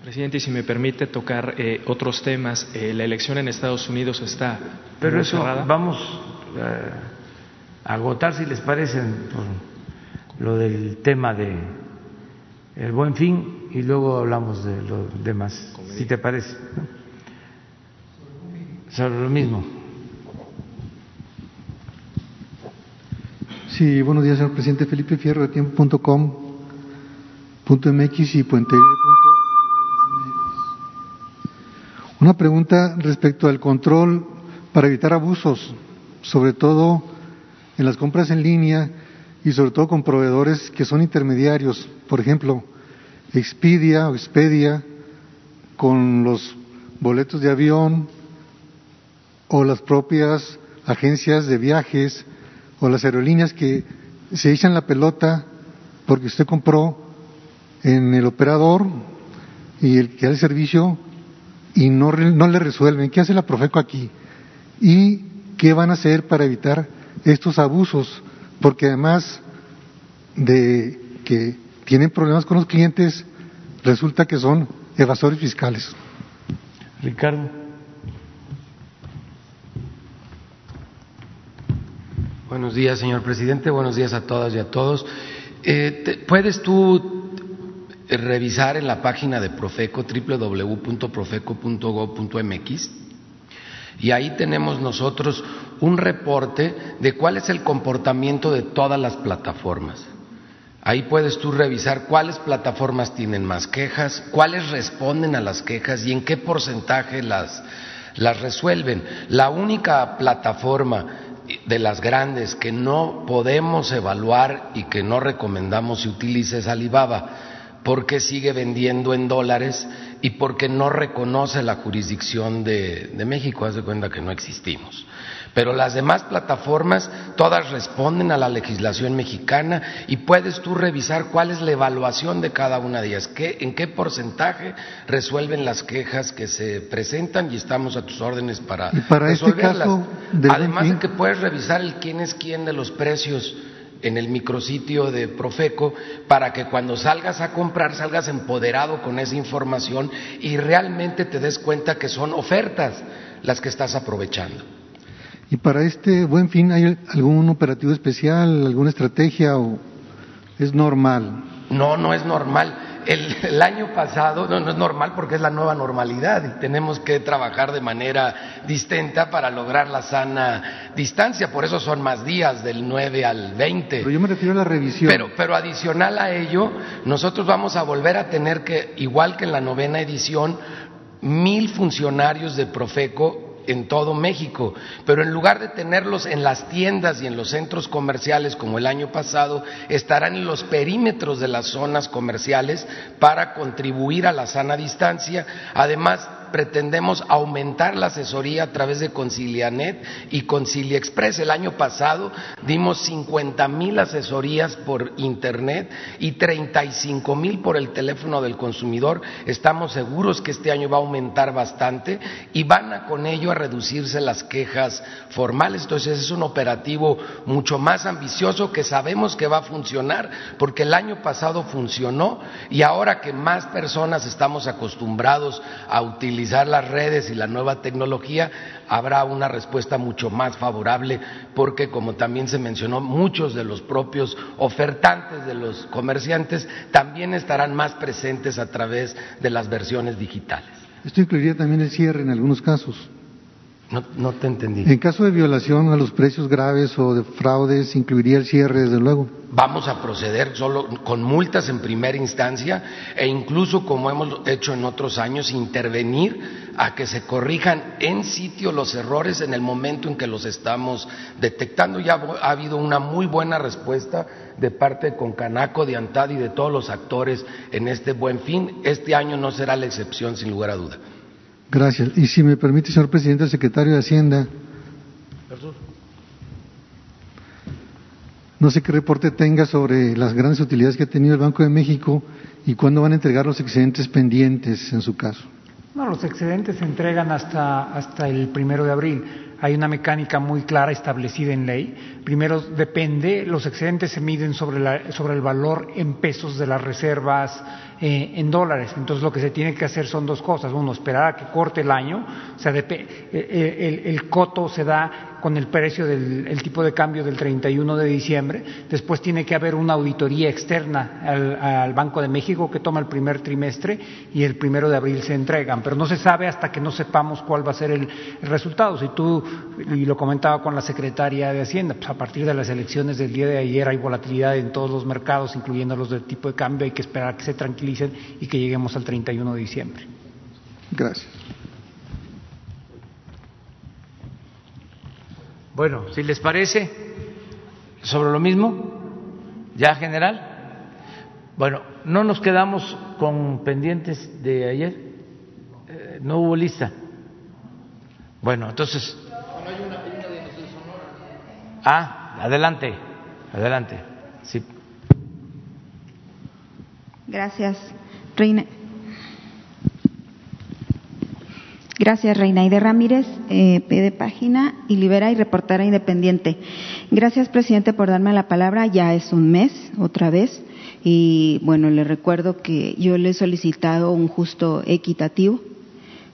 Presidente, y si me permite tocar eh, otros temas, la elección en Estados Unidos está. Pero eso vamos a agotar, si les parece, por lo del tema de el buen fin y luego hablamos de lo demás si te parece. Sobre lo mismo. Sí, buenos días, señor presidente. Felipe Fierro de tiempo.com.mx y puente. Una pregunta respecto al control para evitar abusos, sobre todo en las compras en línea y sobre todo con proveedores que son intermediarios, por ejemplo, Expedia o Expedia, con los boletos de avión o las propias agencias de viajes o las aerolíneas que se echan la pelota porque usted compró en el operador y el que da el servicio y no, no le resuelven. ¿Qué hace la Profeco aquí? ¿Y qué van a hacer para evitar estos abusos? Porque además de que tienen problemas con los clientes, resulta que son evasores fiscales. Ricardo. Buenos días, señor presidente. Buenos días a todas y a todos. Eh, ¿Puedes tú revisar en la página de Profeco, www.profeco.gov.mx? Y ahí tenemos nosotros un reporte de cuál es el comportamiento de todas las plataformas. Ahí puedes tú revisar cuáles plataformas tienen más quejas, cuáles responden a las quejas y en qué porcentaje las, las resuelven. La única plataforma de las grandes que no podemos evaluar y que no recomendamos se utilice es Alibaba, porque sigue vendiendo en dólares y porque no reconoce la jurisdicción de, de México, haz de cuenta que no existimos. Pero las demás plataformas todas responden a la legislación mexicana y puedes tú revisar cuál es la evaluación de cada una de ellas, qué, en qué porcentaje resuelven las quejas que se presentan y estamos a tus órdenes para, para este resolverlas. caso Además de que puedes revisar el quién es quién de los precios en el micrositio de Profeco para que cuando salgas a comprar salgas empoderado con esa información y realmente te des cuenta que son ofertas las que estás aprovechando. ¿Y para este buen fin hay algún operativo especial, alguna estrategia o es normal? No, no es normal. El, el, año pasado, no, no es normal porque es la nueva normalidad y tenemos que trabajar de manera distinta para lograr la sana distancia, por eso son más días, del 9 al 20. Pero yo me refiero a la revisión. Pero, pero adicional a ello, nosotros vamos a volver a tener que, igual que en la novena edición, mil funcionarios de Profeco en todo México, pero en lugar de tenerlos en las tiendas y en los centros comerciales como el año pasado, estarán en los perímetros de las zonas comerciales para contribuir a la sana distancia. Además, pretendemos aumentar la asesoría a través de Concilianet y Concilia Express. El año pasado dimos 50 mil asesorías por Internet y 35 mil por el teléfono del consumidor. Estamos seguros que este año va a aumentar bastante y van a con ello a reducirse las quejas formales. Entonces es un operativo mucho más ambicioso que sabemos que va a funcionar porque el año pasado funcionó y ahora que más personas estamos acostumbrados a utilizar utilizar las redes y la nueva tecnología, habrá una respuesta mucho más favorable porque, como también se mencionó, muchos de los propios ofertantes de los comerciantes también estarán más presentes a través de las versiones digitales. Esto incluiría también el cierre en algunos casos. No, no, te entendí. En caso de violación a los precios graves o de fraudes, incluiría el cierre, desde luego. Vamos a proceder solo con multas en primera instancia e incluso, como hemos hecho en otros años, intervenir a que se corrijan en sitio los errores en el momento en que los estamos detectando. Ya ha habido una muy buena respuesta de parte de Concanaco, de Antad y de todos los actores en este buen fin. Este año no será la excepción, sin lugar a duda. Gracias. Y si me permite, señor presidente, el secretario de Hacienda. No sé qué reporte tenga sobre las grandes utilidades que ha tenido el Banco de México y cuándo van a entregar los excedentes pendientes en su caso. No, los excedentes se entregan hasta, hasta el primero de abril. Hay una mecánica muy clara establecida en ley. Primero depende, los excedentes se miden sobre, la, sobre el valor en pesos de las reservas eh, en dólares. Entonces lo que se tiene que hacer son dos cosas. Uno, esperar a que corte el año. O sea, el, el, el coto se da con el precio del el tipo de cambio del 31 de diciembre. Después tiene que haber una auditoría externa al, al, Banco de México que toma el primer trimestre y el primero de abril se entregan. Pero no se sabe hasta que no sepamos cuál va a ser el, el resultado. Si tú, y lo comentaba con la secretaria de Hacienda, pues partir de las elecciones del día de ayer hay volatilidad en todos los mercados, incluyendo los del tipo de cambio. Hay que esperar a que se tranquilicen y que lleguemos al 31 de diciembre. Gracias. Bueno, si les parece, sobre lo mismo, ya general. Bueno, no nos quedamos con pendientes de ayer. Eh, no hubo lista. Bueno, entonces. Ah, adelante, adelante. Sí. Gracias, Reina. Gracias, Reinaide Ramírez, eh, P de página y libera y reportera independiente. Gracias, presidente, por darme la palabra. Ya es un mes, otra vez. Y bueno, le recuerdo que yo le he solicitado un justo equitativo.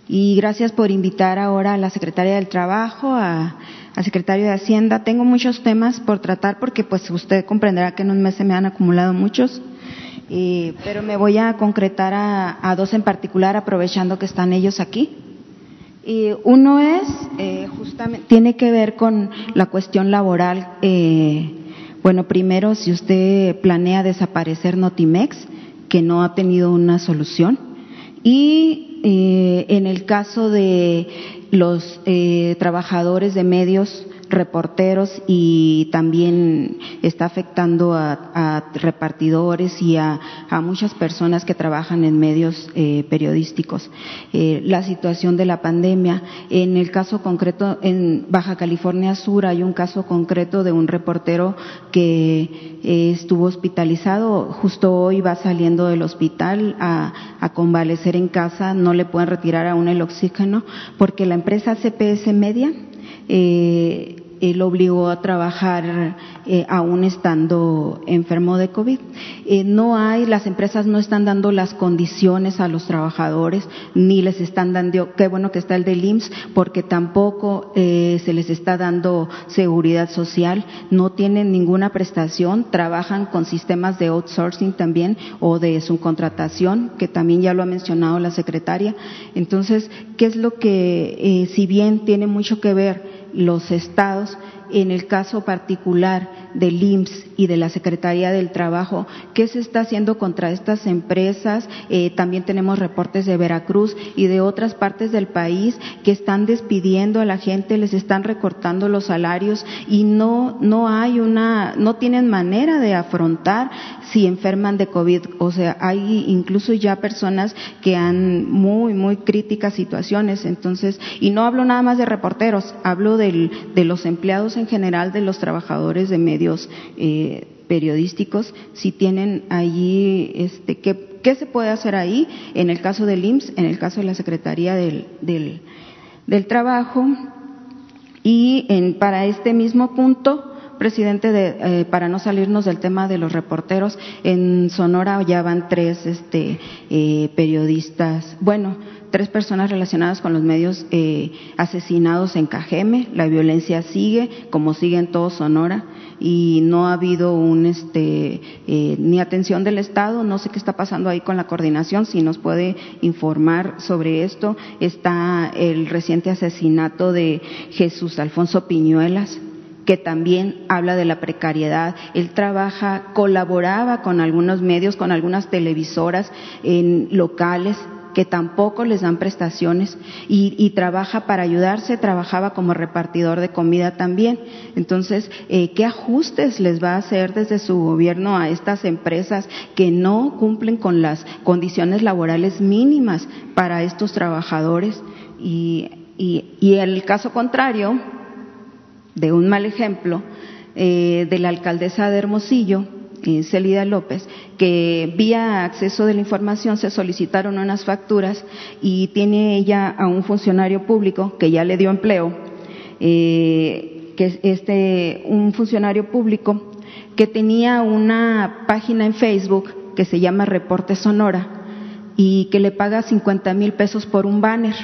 Y gracias por invitar ahora a la secretaria del Trabajo, a, al secretario de Hacienda. Tengo muchos temas por tratar porque pues usted comprenderá que en un mes se me han acumulado muchos. Pero me voy a concretar a, a dos en particular, aprovechando que están ellos aquí. Y uno es, eh, justamente, tiene que ver con la cuestión laboral. Eh, bueno, primero, si usted planea desaparecer Notimex, que no ha tenido una solución. Y eh, en el caso de los trabajadores de medios reporteros y también está afectando a, repartidores y a, muchas personas que trabajan en medios eh, periodísticos. Eh, la situación de la pandemia, en el caso concreto en Baja California Sur hay un caso concreto de un reportero que eh, estuvo hospitalizado, justo hoy va saliendo del hospital a, a convalecer en casa, no le pueden retirar aún el oxígeno porque la empresa CPS Media eh, lo obligó a trabajar eh, aún estando enfermo de COVID. Eh, no hay, las empresas no están dando las condiciones a los trabajadores, ni les están dando, qué bueno que está el del IMSS, porque tampoco eh, se les está dando seguridad social, no tienen ninguna prestación, trabajan con sistemas de outsourcing también o de subcontratación, que también ya lo ha mencionado la secretaria. Entonces, ¿qué es lo que, si bien tiene mucho que ver los estados, en el caso particular del IMSS y de la Secretaría del Trabajo, ¿qué se está haciendo contra estas empresas? Eh, también tenemos reportes de Veracruz y de otras partes del país que están despidiendo a la gente, les están recortando los salarios y no, no hay una, no tienen manera de afrontar si enferman de COVID. O sea, hay incluso ya personas que han muy, muy críticas situaciones. Entonces, y no hablo nada más de reporteros, hablo del, de los empleados en general, de los trabajadores de medios eh, periodísticos, si tienen allí, este, ¿qué, ¿qué, se puede hacer ahí? En el caso del IMSS, en el caso de la Secretaría del, del, del Trabajo. Y en, para este mismo punto, presidente, de, eh, para no salirnos del tema de los reporteros, en Sonora ya van tres este, eh, periodistas, bueno, tres personas relacionadas con los medios eh, asesinados en Cajeme. La violencia sigue, como sigue en todo Sonora, y no ha habido un este eh, ni atención del Estado. No sé qué está pasando ahí con la coordinación. Si nos puede informar sobre esto, está el reciente asesinato de Jesús Alfonso Piñuelas que también habla de la precariedad. Él trabaja, colaboraba con algunos medios, con algunas televisoras en locales que tampoco les dan prestaciones y, trabaja para ayudarse, trabajaba como repartidor de comida también. Entonces, eh, ¿qué ajustes les va a hacer desde su gobierno a estas empresas que no cumplen con las condiciones laborales mínimas para estos trabajadores? Y, y, el caso contrario, de un mal ejemplo, eh, de la alcaldesa de Hermosillo, Celida López, que vía acceso de la información se solicitaron unas facturas y tiene ella a un funcionario público que ya le dio empleo, eh, que es este, un funcionario público que tenía una página en Facebook que se llama Reporte Sonora y que le paga 50 mil pesos por un banner.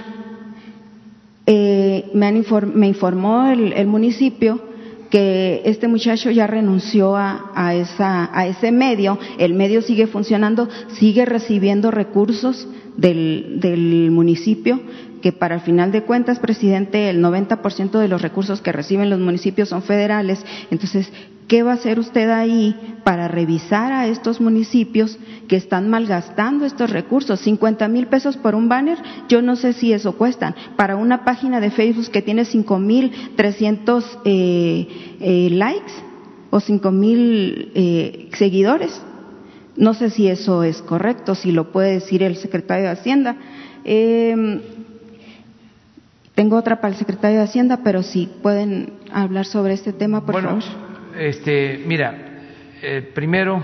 Eh, me, informó el municipio que este muchacho ya renunció a, esa, a ese medio, el medio sigue funcionando, sigue recibiendo recursos del, del municipio, que para el final de cuentas, presidente, el 90% de los recursos que reciben los municipios son federales. Entonces, ¿Qué va a hacer usted ahí para revisar a estos municipios que están malgastando estos recursos? 50 mil pesos por un banner, yo no sé si eso cuesta. Para una página de Facebook que tiene 5 mil 300 eh, eh, likes o 5 mil eh, seguidores, no sé si eso es correcto, si lo puede decir el secretario de Hacienda. Em, tengo otra para el secretario de Hacienda, pero si pueden hablar sobre este tema, por favor este, mira, eh, primero,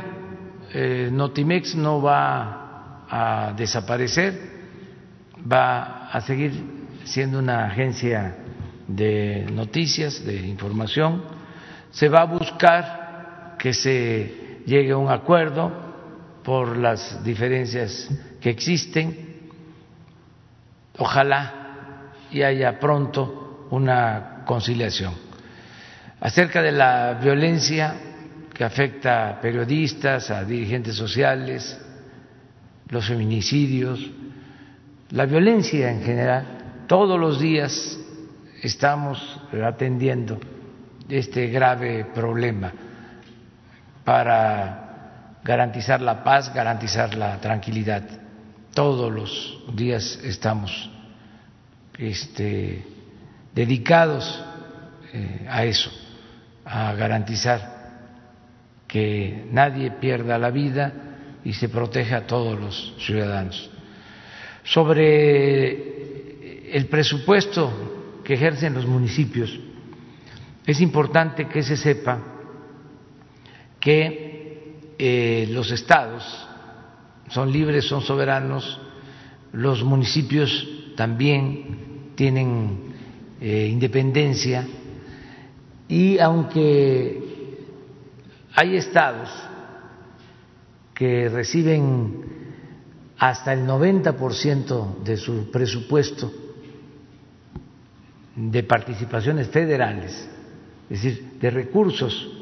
eh, Notimex no va a desaparecer, va a seguir siendo una agencia de noticias, de información. Se va a buscar que se llegue a un acuerdo por las diferencias que existen. Ojalá y haya pronto una conciliación acerca de la violencia que afecta a periodistas, a dirigentes sociales, los feminicidios, la violencia en general. Todos los días estamos atendiendo este grave problema para garantizar la paz, garantizar la tranquilidad. Todos los días estamos este, dedicados eh, a eso, a garantizar que nadie pierda la vida y se proteja a todos los ciudadanos. Sobre el presupuesto que ejercen los municipios, es importante que se sepa que eh, los estados son libres, son soberanos, los municipios también tienen eh, independencia y aunque hay estados que reciben hasta el 90% de su presupuesto de participaciones federales, es decir, de recursos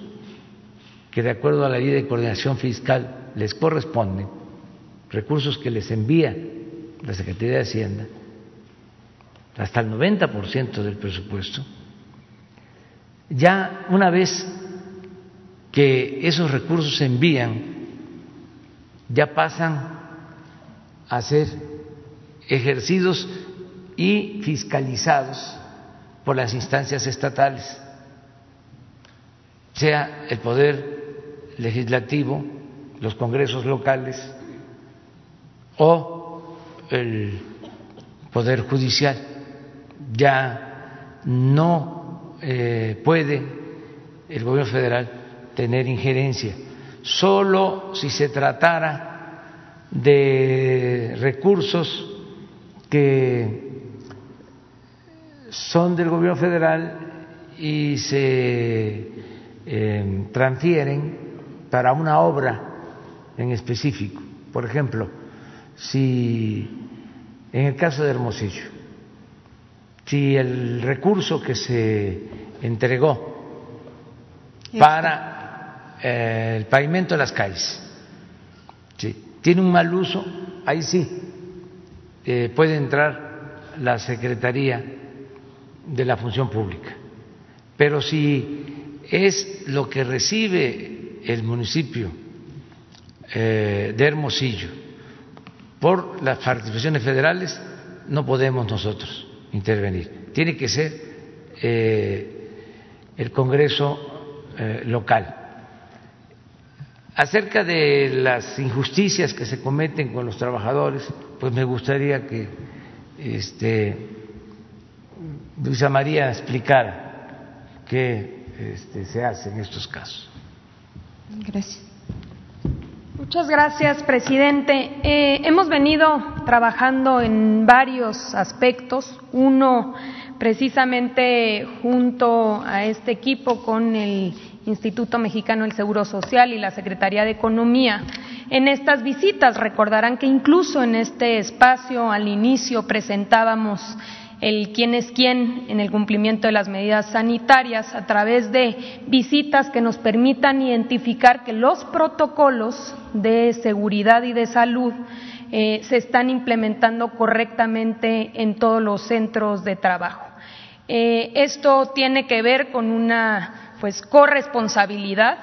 que de acuerdo a la ley de coordinación fiscal les corresponden, recursos que les envía la Secretaría de Hacienda, hasta el 90% del presupuesto, ya una vez que esos recursos se envían, ya pasan a ser ejercidos y fiscalizados por las instancias estatales, sea el poder legislativo, los congresos locales o el poder judicial. Ya no eh, puede el gobierno federal tener injerencia, solo si se tratara de recursos que son del gobierno federal y se eh, transfieren para una obra en específico. Por ejemplo, si en el caso de Hermosillo, si el recurso que se entregó para eh, el pavimento de las calles, tiene un mal uso, ahí sí. Eh, puede entrar la Secretaría de la Función Pública. Pero si es lo que recibe el municipio eh, de Hermosillo por las participaciones federales, no podemos nosotros intervenir. Tiene que ser eh, el Congreso local Acerca de las injusticias que se cometen con los trabajadores, pues me gustaría que este, Luisa María explicara qué este, se hace en estos casos. Gracias. Muchas gracias, presidente. Eh, hemos venido trabajando en varios aspectos. Uno, precisamente junto a este equipo con el Instituto Mexicano del Seguro Social y la Secretaría de Economía. En estas visitas recordarán que incluso en este espacio al inicio presentábamos el quién es quién en el cumplimiento de las medidas sanitarias a través de visitas que nos permitan identificar que los protocolos de seguridad y de salud eh, se están implementando correctamente en todos los centros de trabajo. Eh, esto tiene que ver con una pues corresponsabilidad.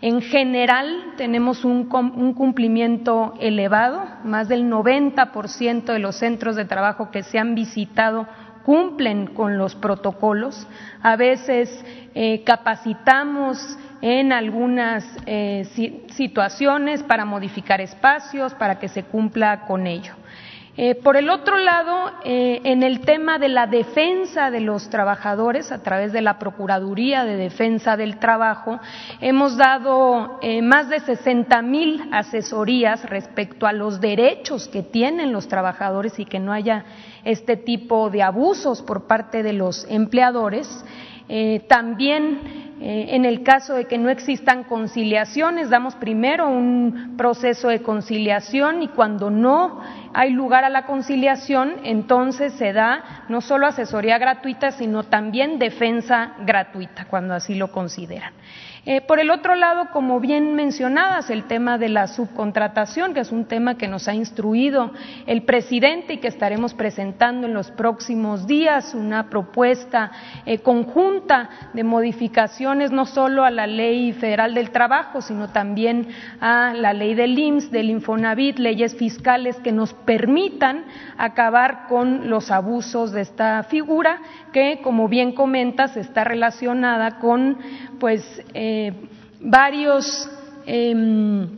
En general tenemos un, cumplimiento elevado, más del 90% de los centros de trabajo que se han visitado cumplen con los protocolos. A veces eh, capacitamos en algunas eh, situaciones para modificar espacios, para que se cumpla con ello. Eh, por el otro lado, eh, en el tema de la defensa de los trabajadores a través de la Procuraduría de Defensa del Trabajo, hemos dado más de 60 mil asesorías respecto a los derechos que tienen los trabajadores y que no haya este tipo de abusos por parte de los empleadores. también en el caso de que no existan conciliaciones, damos primero un proceso de conciliación y cuando no hay lugar a la conciliación, entonces se da no solo asesoría gratuita, sino también defensa gratuita, cuando así lo consideran. Eh, por el otro lado, como bien mencionadas, el tema de la subcontratación, que es un tema que nos ha instruido el presidente y que estaremos presentando en los próximos días, una propuesta eh, conjunta de modificaciones no solo a la Ley Federal del Trabajo, sino también a la ley del IMSS, del Infonavit, leyes fiscales que nos permitan acabar con los abusos de esta figura que, como bien comentas, está relacionada con pues eh, varios em,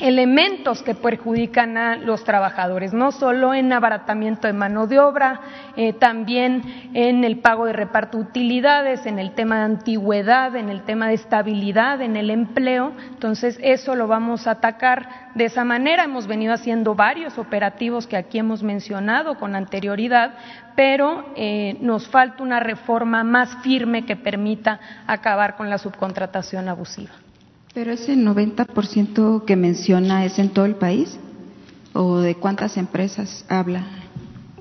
elementos que perjudican a los trabajadores, no solo en abaratamiento de mano de obra, eh, también en el pago de reparto de utilidades, en el tema de antigüedad, en el tema de estabilidad, en el empleo. Entonces, eso lo vamos a atacar de esa manera. Hemos venido haciendo varios operativos que aquí hemos mencionado con anterioridad, pero eh, nos falta una reforma más firme que permita acabar con la subcontratación abusiva. Pero ese 90% que menciona es en todo el país o de cuántas empresas habla?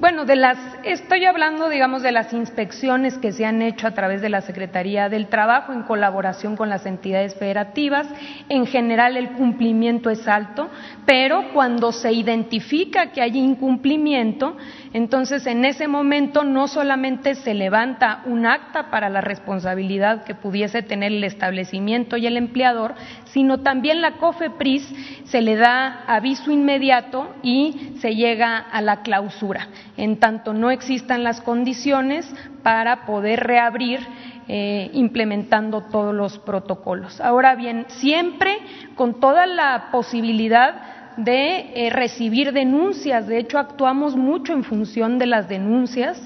Bueno, de las, estoy hablando, digamos, de las inspecciones que se han hecho a través de la Secretaría del Trabajo en colaboración con las entidades federativas. En general, el cumplimiento es alto, pero cuando se identifica que hay incumplimiento, entonces en ese momento no solamente se levanta un acta para la responsabilidad que pudiese tener el establecimiento y el empleador, sino también la COFEPRIS se le da aviso inmediato y se llega a la clausura en tanto no existan las condiciones para poder reabrir eh, implementando todos los protocolos. Ahora bien, siempre con toda la posibilidad de eh, recibir denuncias, de hecho actuamos mucho en función de las denuncias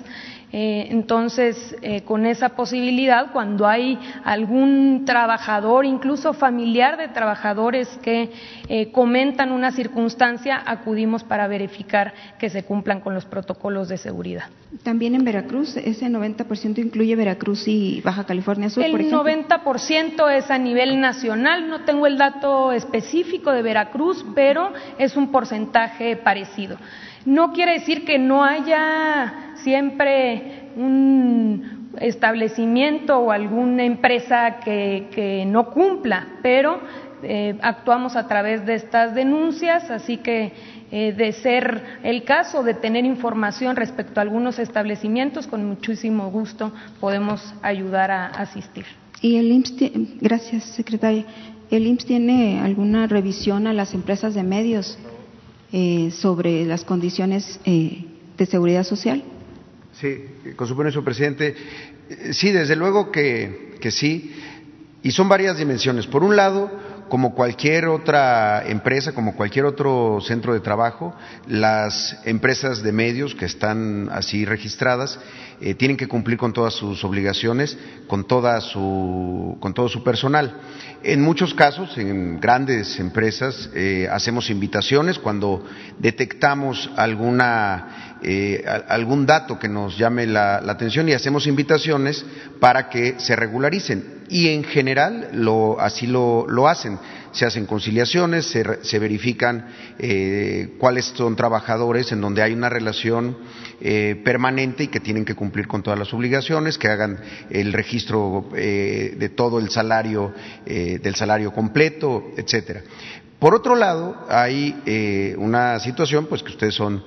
eh, entonces, eh, con esa posibilidad, cuando hay algún trabajador, incluso familiar de trabajadores que eh, comentan una circunstancia, acudimos para verificar que se cumplan con los protocolos de seguridad. También en Veracruz, ese 90% incluye Veracruz y Baja California Sur, el por ejemplo. El 90% es a nivel nacional, no tengo el dato específico de Veracruz, pero es un porcentaje parecido. No quiere decir que no haya siempre un establecimiento o alguna empresa que, no cumpla, pero eh, actuamos a través de estas denuncias, así que eh, de ser el caso de tener información respecto a algunos establecimientos, con muchísimo gusto podemos ayudar a asistir. Y el IMSS, gracias secretaria, ¿el IMSS tiene alguna revisión a las empresas de medios? Eh, sobre las condiciones eh, de seguridad social? Sí, con su permiso, presidente. Eh, sí, desde luego que, que sí. Y son varias dimensiones. Por un lado, como cualquier otra empresa, como cualquier otro centro de trabajo, las empresas de medios que están así registradas eh, tienen que cumplir con todas sus obligaciones, con, toda su, con todo su personal. En muchos casos, en grandes empresas, eh, hacemos invitaciones cuando detectamos alguna, eh, algún dato que nos llame la, atención y hacemos invitaciones para que se regularicen. Y en general lo, así lo, lo hacen se hacen conciliaciones, se, verifican eh, cuáles son trabajadores en donde hay una relación eh, permanente y que tienen que cumplir con todas las obligaciones, que hagan el registro eh, de todo el salario, del salario completo, etcétera. Por otro lado, hay una situación, pues que ustedes son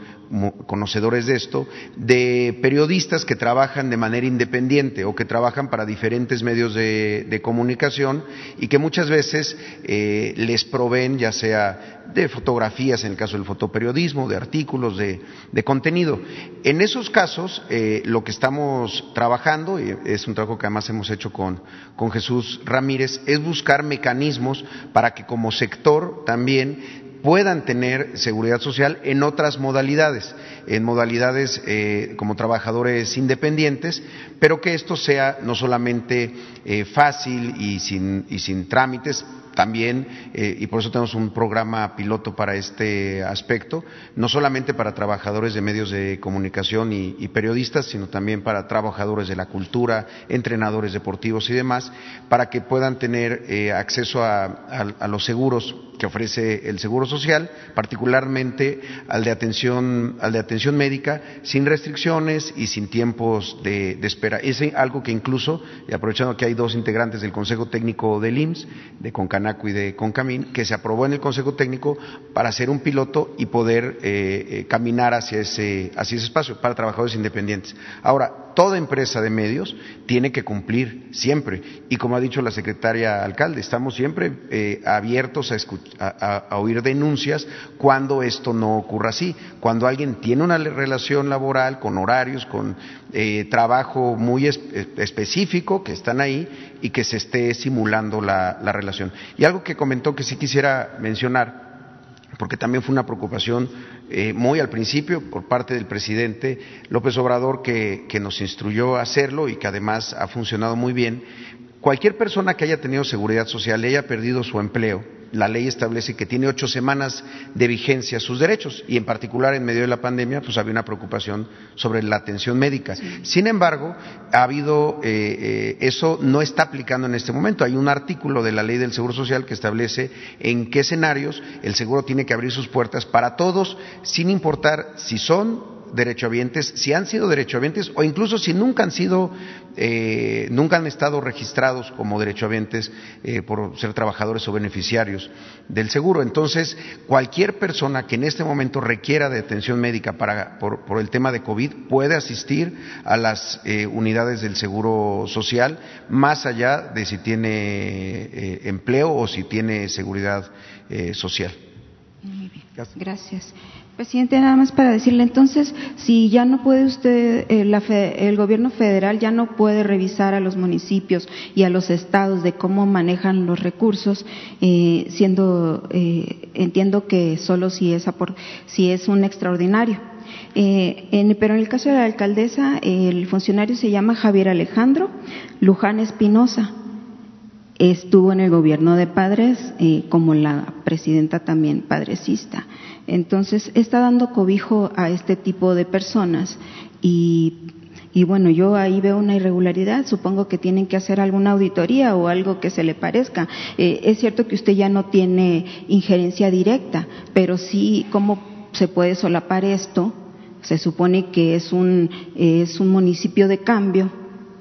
conocedores de esto, de periodistas que trabajan de manera independiente o que trabajan para diferentes medios de, comunicación y que muchas veces eh, les proveen ya sea de fotografías, en el caso del fotoperiodismo, de artículos, de, contenido. En esos casos, eh, lo que estamos trabajando, y es un trabajo que además hemos hecho con, con Jesús Ramírez, es buscar mecanismos para que como sector también puedan tener seguridad social en otras modalidades, en modalidades eh, como trabajadores independientes, pero que esto sea no solamente eh, fácil y sin, y sin trámites, también, eh, y por eso tenemos un programa piloto para este aspecto, no solamente para trabajadores de medios de comunicación y, periodistas, sino también para trabajadores de la cultura, entrenadores deportivos y demás, para que puedan tener eh, acceso a, los seguros que ofrece el Seguro Social, particularmente al de atención, al de atención médica, sin restricciones y sin tiempos de, espera. Es algo que incluso, y aprovechando que hay dos integrantes del Consejo Técnico del IMSS, de Concana y de Concamín, que se aprobó en el Consejo Técnico para hacer un piloto y poder eh, eh, caminar hacia ese, hacia ese espacio para trabajadores independientes. Ahora, toda empresa de medios tiene que cumplir siempre. Y como ha dicho la secretaria alcalde, estamos siempre eh, abiertos a, oír denuncias cuando esto no ocurra así. Cuando alguien tiene una relación laboral con horarios, con eh, trabajo muy específico que están ahí y que se esté simulando la relación. Y algo que comentó que sí quisiera mencionar porque también fue una preocupación eh, muy al principio por parte del presidente López Obrador que, que nos instruyó a hacerlo y que además ha funcionado muy bien. Cualquier persona que haya tenido seguridad social y haya perdido su empleo, la ley establece que tiene ocho semanas de vigencia sus derechos y en particular en medio de la pandemia pues había una preocupación sobre la atención médica. Sin embargo, ha habido, eh, eh, eso no está aplicando en este momento. Hay un artículo de la ley del Seguro Social que establece en qué escenarios el seguro tiene que abrir sus puertas para todos sin importar si son derechohabientes, si han sido derechohabientes o incluso si nunca han sido, eh, nunca han estado registrados como derechohabientes eh, por ser trabajadores o beneficiarios del seguro. Entonces, cualquier persona que en este momento requiera de atención médica para, por, el tema de COVID puede asistir a las eh, unidades del seguro social, más allá de si tiene empleo o si tiene seguridad social. Gracias. Presidente, nada más para decirle, entonces, si ya no puede usted, eh, el gobierno federal ya no puede revisar a los municipios y a los estados de cómo manejan los recursos, eh, siendo, eh, entiendo que solo si es, si es un extraordinario. pero en el caso de la alcaldesa, el funcionario se llama Javier Alejandro Luján Espinosa. Estuvo en el gobierno de padres, como la presidenta también padrecista. Entonces, está dando cobijo a este tipo de personas y, bueno, yo ahí veo una irregularidad, supongo que tienen que hacer alguna auditoría o algo que se le parezca. Eh, es cierto que usted ya no tiene injerencia directa, pero sí, ¿cómo se puede solapar esto? Se supone que es un, es un municipio de cambio,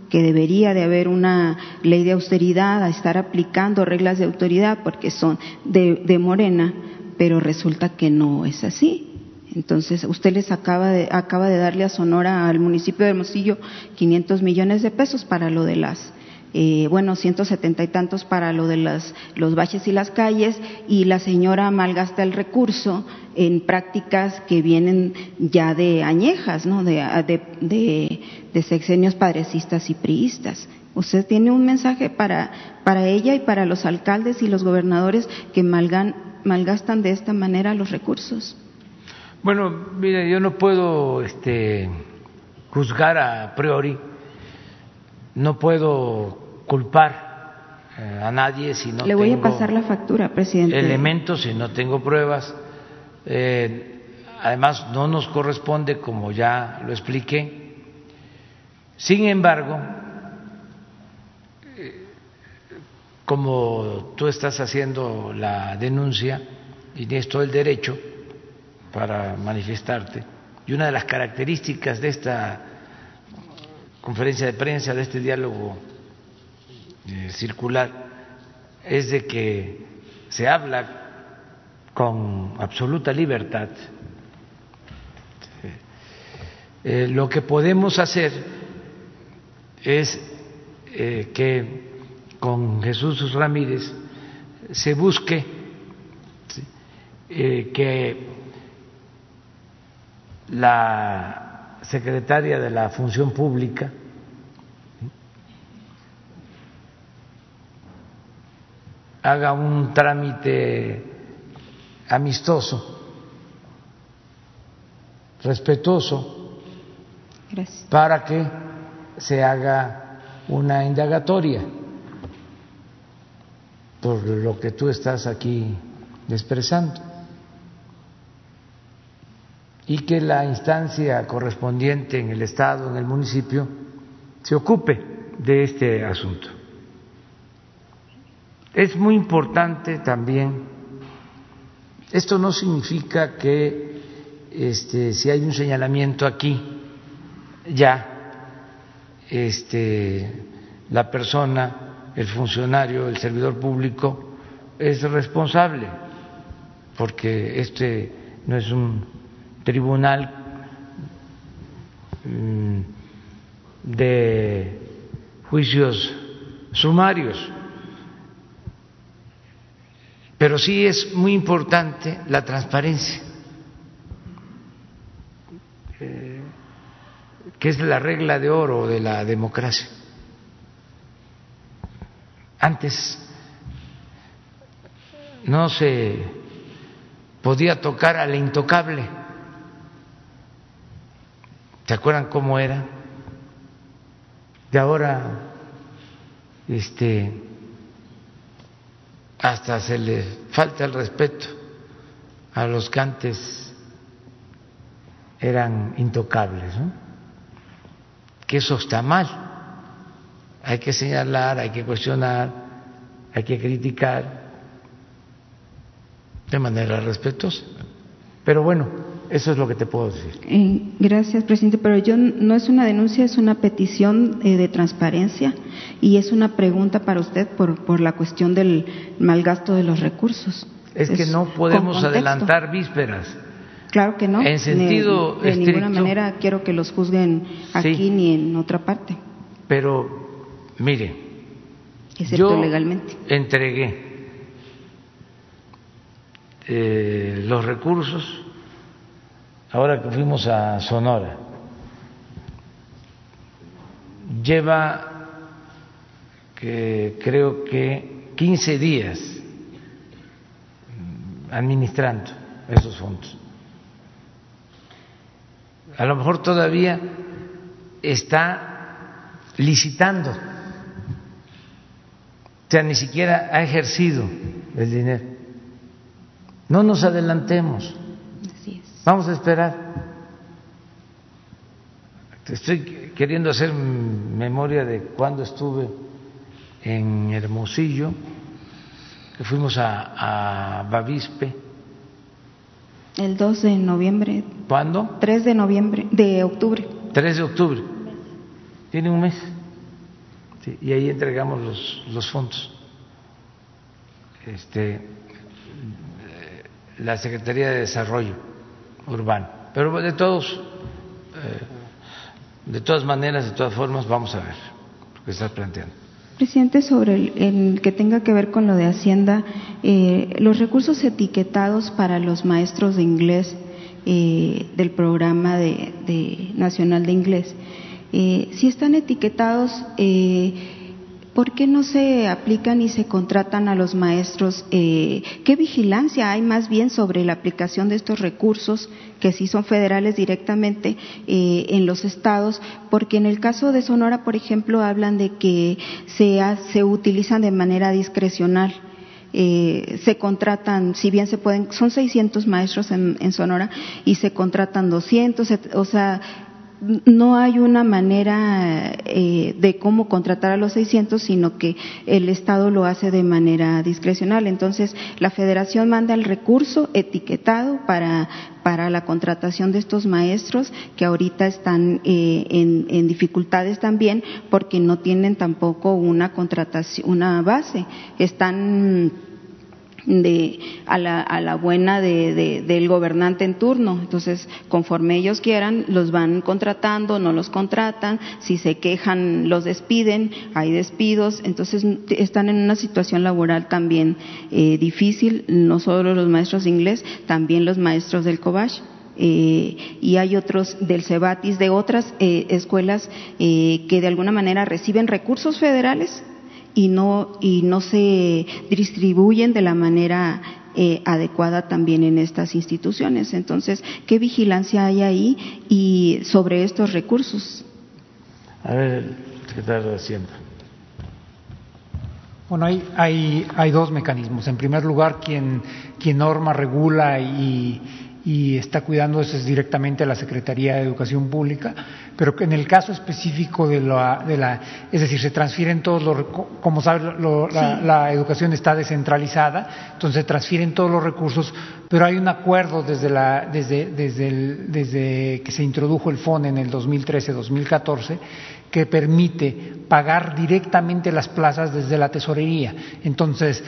que debería de haber una ley de austeridad, a estar aplicando reglas de autoridad porque son de Morena, pero resulta que no es así. Entonces, usted les acaba de, acaba de darle a Sonora, al municipio de Hermosillo, 500 millones de pesos para lo de las, eh, bueno, 170 y tantos para lo de las, los baches y las calles, y la señora malgasta el recurso en prácticas que vienen ya de añejas, ¿no? De, de, de, sexenios padrecistas y priistas. Usted tiene un mensaje para, para ella y para los alcaldes y los gobernadores que malgan, malgastan de esta manera los recursos? Bueno, mire, yo no puedo este, juzgar a priori, no puedo culpar eh, a nadie si no Le voy a pasar la factura, presidente. Elementos, si no tengo pruebas. Eh, además, no nos corresponde, como ya lo expliqué. Sin embargo, como tú estás haciendo la denuncia y tienes todo el derecho para manifestarte, y una de las características de esta conferencia de prensa, de este diálogo eh, circular, es de que se habla con absoluta libertad. Eh, lo que podemos hacer es eh, que con Jesús Ramírez se busque eh, que la secretaria de la Función Pública haga un trámite amistoso, respetuoso, para que se haga una indagatoria por lo que tú estás aquí expresando y que la instancia correspondiente en el Estado, en el municipio, se ocupe de este asunto. Es muy importante también, esto no significa que este, si hay un señalamiento aquí, ya este, la persona el funcionario, el servidor público, es responsable, porque este no es un tribunal mm, de juicios sumarios. Pero sí es muy importante la transparencia, eh, que es la regla de oro de la democracia. Antes no se podía tocar al intocable. ¿Se acuerdan cómo era? De ahora, este, hasta se le falta el respeto a los que antes eran intocables, ¿no? que eso está mal. Hay que señalar, hay que cuestionar, hay que criticar de manera respetuosa. Pero bueno, eso es lo que te puedo decir. Eh, gracias, presidente. Pero yo no es una denuncia, es una petición eh, de transparencia y es una pregunta para usted por, por la cuestión del mal gasto de los recursos. Es, que no podemos adelantar vísperas. Claro que no. En sentido de, ninguna manera quiero que los juzguen aquí ni en otra parte. Pero mire, Excepto yo legalmente. entregué eh, los recursos ahora que fuimos a Sonora. Lleva que creo que 15 días administrando esos fondos. A lo mejor todavía está licitando, o sea, ni siquiera ha ejercido el dinero. No nos adelantemos. Vamos a esperar. Estoy queriendo hacer memoria de cuando estuve en Hermosillo, que fuimos a, a Bavispe. El 2 de noviembre. ¿Cuándo? 3 de noviembre, de octubre. 3 de octubre. Tiene un mes. Y ahí entregamos los, los fondos. Este, la Secretaría de Desarrollo Urbano. Pero de todos, eh, de todas maneras, de todas formas, vamos a ver lo que estás planteando. Presidente, sobre el, que tenga que ver con lo de Hacienda, eh, los recursos etiquetados para los maestros de inglés eh, del programa de, nacional de inglés, si están etiquetados, ¿Por qué no se aplican y se contratan a los maestros? Eh, ¿Qué vigilancia hay más bien sobre la aplicación de estos recursos, que sí son federales directamente, eh, en los estados? Porque en el caso de Sonora, por ejemplo, hablan de que se, se utilizan de manera discrecional. Eh, se contratan, si bien se pueden, son 600 maestros en Sonora y se contratan 200, o sea, no hay una manera eh, de cómo contratar a los 600, sino que el Estado lo hace de manera discrecional. Entonces, la Federación manda el recurso etiquetado para, para la contratación de estos maestros que ahorita están eh, en, en, dificultades también porque no tienen tampoco una contratación, una base. Están de, a, la, a la buena de, del gobernante en turno. Entonces, conforme ellos quieran, los van contratando, no los contratan, si se quejan, los despiden, hay despidos. Entonces, están en una situación laboral también eh, difícil, no solo los maestros de inglés, también los maestros del COBASH. Eh, y hay otros del CEBATIS, de otras eh, escuelas eh, que de alguna manera reciben recursos federales y no, y no se distribuyen de la manera eh, adecuada también en estas instituciones. Entonces, ¿qué vigilancia hay ahí y sobre estos recursos? A ver, secretario de Hacienda. Bueno, hay, hay, hay dos mecanismos. En primer lugar, quien, quien norma, regula y, y está cuidando eso es directamente la Secretaría de Educación Pública, pero en el caso específico de la, de la es decir, se transfieren todos los, como sabes, la, educación está descentralizada, entonces se transfieren todos los recursos, pero hay un acuerdo desde, la, desde, desde, el, desde que se introdujo el FON en el 2013-2014 que permite pagar directamente las plazas desde la tesorería. Entonces,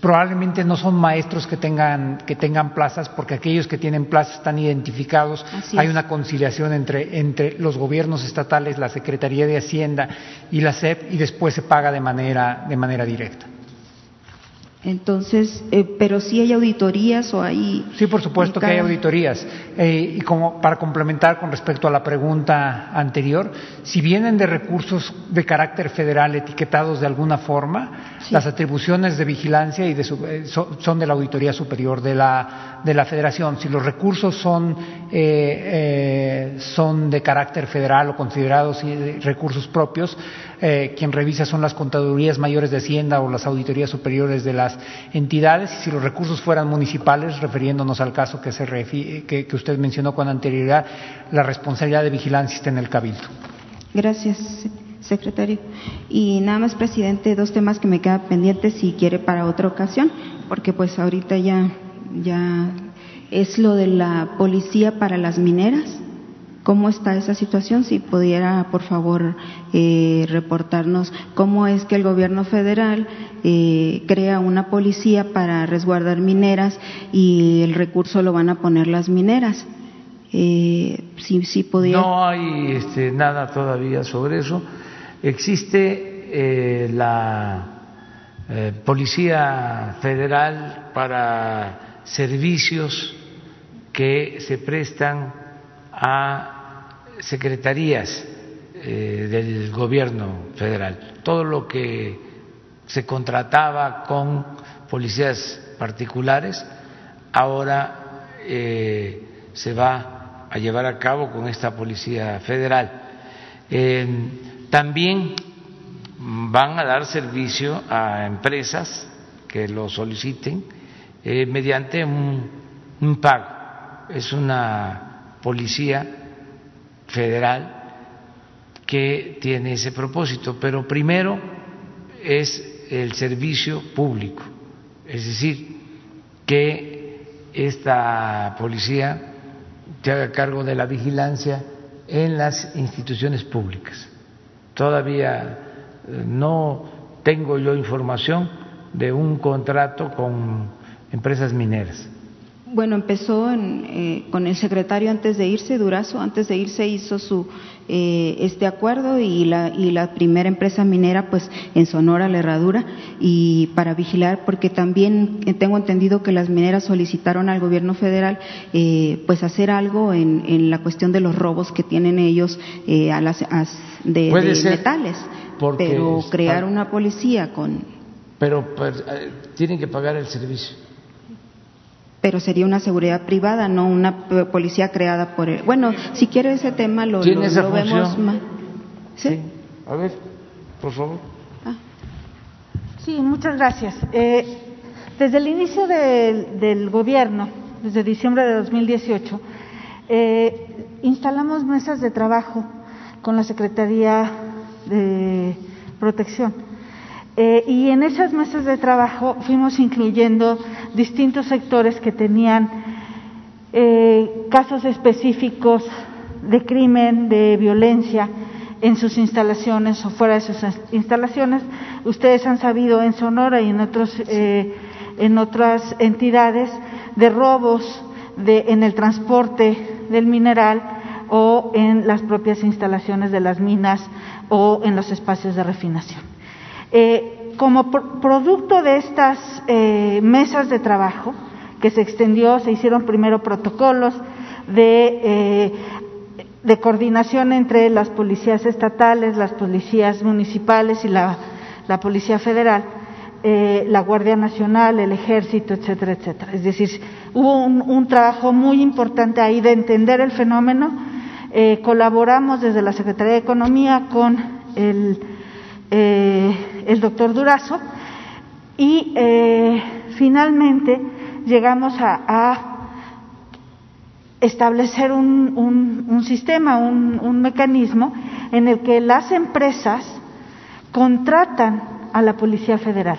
probablemente no son maestros que tengan, que tengan plazas, porque aquellos que tienen plazas están identificados. Hay una conciliación entre, entre los gobiernos estatales, la Secretaría de Hacienda y la SEP, y después se paga de manera, de manera directa. Entonces, eh, pero sí hay auditorías o hay. Sí, por supuesto que hay auditorías. Eh, y como para complementar con respecto a la pregunta anterior, si vienen de recursos de carácter federal etiquetados de alguna forma, las atribuciones de vigilancia y de eh, son de la auditoría superior de la, de la Federación. Si los recursos son, son de carácter federal o considerados recursos propios, quien revisa son las contadurías mayores de Hacienda o las auditorías superiores de las entidades y si los recursos fueran municipales, refiriéndonos al caso que, se que, usted mencionó con anterioridad, la responsabilidad de vigilancia está en el Cabildo. Gracias, secretario. Y nada más, presidente, dos temas que me quedan pendientes si quiere para otra ocasión, porque pues ahorita ya, ya es lo de la policía para las mineras cómo está esa situación, si pudiera, por favor, eh, reportarnos cómo es que el gobierno federal eh, crea una policía para resguardar mineras y el recurso lo van a poner las mineras. Eh, si, si No hay este, nada todavía sobre eso. Existe la Policía Federal para servicios que se prestan a secretarías eh, del gobierno federal. Todo lo que se contrataba con policías particulares ahora eh, se va a llevar a cabo con esta policía federal. también van a dar servicio a empresas que lo soliciten eh, mediante un pago. Es una policía federal que tiene ese propósito, pero primero es el servicio público, es decir, que esta policía se haga cargo de la vigilancia en las instituciones públicas. Todavía eh, no tengo yo información de un contrato con empresas mineras. Bueno, empezó eh, con el secretario antes de irse, Durazo, antes de irse hizo su eh, este acuerdo y la, y la primera empresa minera, pues en Sonora, la Herradura, y para vigilar, porque también eh, tengo entendido que las mineras solicitaron al gobierno federal, pues hacer algo en, en, la cuestión de los robos que tienen ellos a las de, metales, pero crear una policía con. Pero, pero pues, tienen que pagar el servicio pero sería una seguridad privada, no una policía creada por él. Bueno, si quiere ese tema lo, vemos más. ¿Sí? A ver, por favor. Ah. Sí, muchas gracias. Eh, desde el inicio del gobierno, desde diciembre de 2018, eh, instalamos mesas de trabajo con la Secretaría de Protección eh, y en esas mesas de trabajo fuimos incluyendo distintos sectores que tenían eh, casos específicos de crimen, de violencia en sus instalaciones o fuera de sus instalaciones. Ustedes han sabido en Sonora y en, eh, en otras entidades de robos de, en el transporte del mineral o en las propias instalaciones de las minas o en los espacios de refinación. Eh, como producto de estas eh, mesas de trabajo que se extendió, se hicieron primero protocolos de, eh, coordinación entre las policías estatales, las policías municipales y la, Policía Federal, la Guardia Nacional, el Ejército, etcétera, etcétera. Es decir, hubo un trabajo muy importante ahí de entender el fenómeno. colaboramos desde la Secretaría de Economía con el eh, el doctor Durazo, y eh, finalmente llegamos a, establecer un, sistema, un, mecanismo en el que las empresas contratan a la Policía Federal.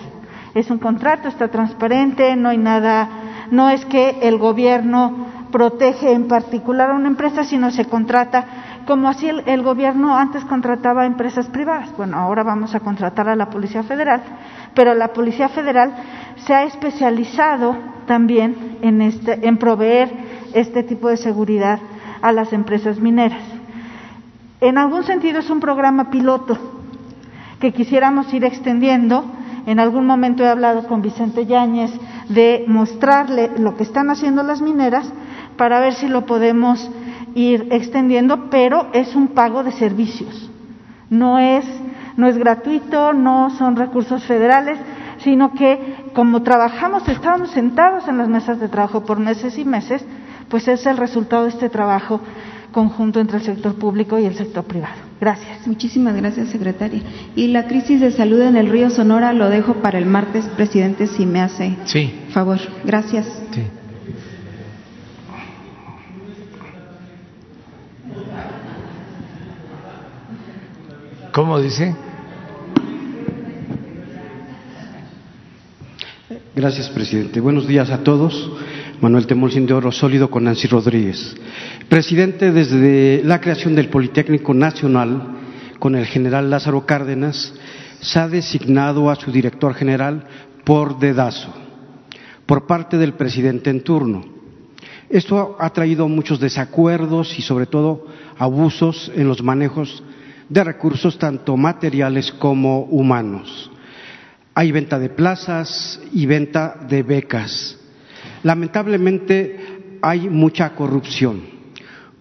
Es un contrato, está transparente, no hay nada, no es que el gobierno protege en particular a una empresa, sino se contrata como así el, gobierno antes contrataba a empresas privadas. Bueno, ahora vamos a contratar a la Policía Federal, pero la Policía Federal se ha especializado también en, este, en proveer este tipo de seguridad a las empresas mineras. En algún sentido es un programa piloto que quisiéramos ir extendiendo. En algún momento he hablado con Vicente Yáñez de mostrarle lo que están haciendo las mineras para ver si lo podemos ir extendiendo, pero es un pago de servicios. No es, no es gratuito, no son recursos federales, sino que como trabajamos, estábamos sentados en las mesas de trabajo por meses y meses, pues es el resultado de este trabajo conjunto entre el sector público y el sector privado. Gracias. Muchísimas gracias, secretaria. Y la crisis de salud en el río Sonora lo dejo para el martes, presidente, si me hace sí. favor. Gracias. Sí. ¿Cómo dice? Gracias, presidente. Buenos días a todos. Manuel Temolcín de Oro Sólido con Nancy Rodríguez. Presidente, desde la creación del Politécnico Nacional, con el general Lázaro Cárdenas, se ha designado a su director general por dedazo, por parte del presidente en turno. Esto ha traído muchos desacuerdos y, sobre todo, abusos en los manejos de recursos tanto materiales como humanos. Hay venta de plazas y venta de becas. Lamentablemente hay mucha corrupción.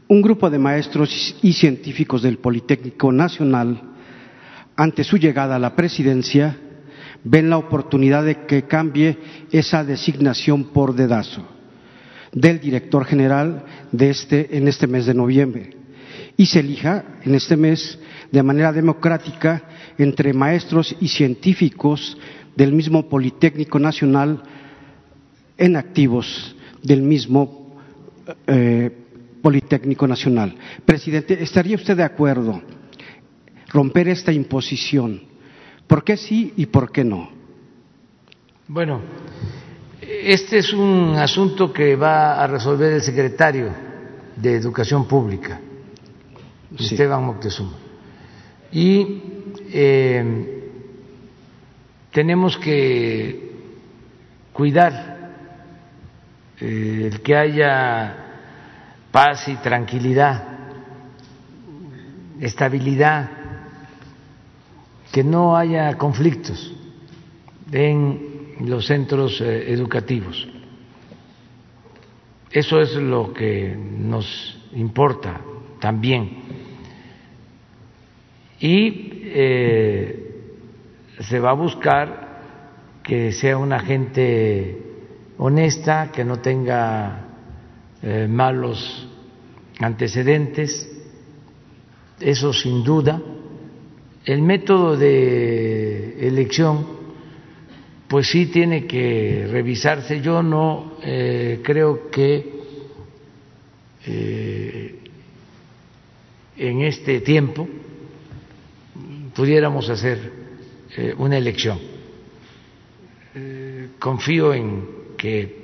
Un grupo de maestros y científicos del Politécnico Nacional, ante su llegada a la presidencia, ven la oportunidad de que cambie esa designación por dedazo del director general de este, en este mes de noviembre y se elija en este mes de manera democrática entre maestros y científicos del mismo Politécnico Nacional en activos del mismo eh, Politécnico Nacional. Presidente, ¿estaría usted de acuerdo romper esta imposición? ¿Por qué sí y por qué no? Bueno, este es un asunto que va a resolver el secretario de Educación Pública, Esteban Moctezuma y eh, tenemos que cuidar eh, que haya paz y tranquilidad, estabilidad, que no haya conflictos en los centros eh, educativos. Eso es lo que nos importa también y eh, se va a buscar que sea una gente honesta, que no tenga eh, malos antecedentes, eso sin duda. El método de elección, pues sí tiene que revisarse. Yo no eh, creo que en este tiempo pudiéramos hacer eh, una elección. Eh, confío en que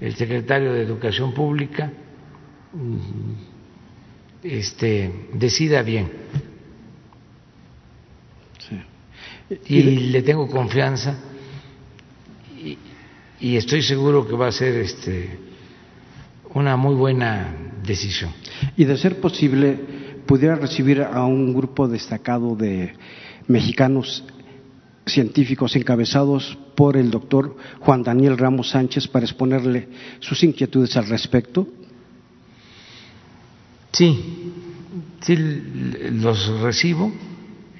el secretario de Educación Pública mm, este, decida bien. Y, le tengo confianza y, y, estoy seguro que va a ser este, una muy buena decisión. Y de ser posible, pudiera recibir a un grupo destacado de mexicanos científicos encabezados por el doctor Juan Daniel Ramos Sánchez para exponerle sus inquietudes al respecto? Sí, sí los recibo,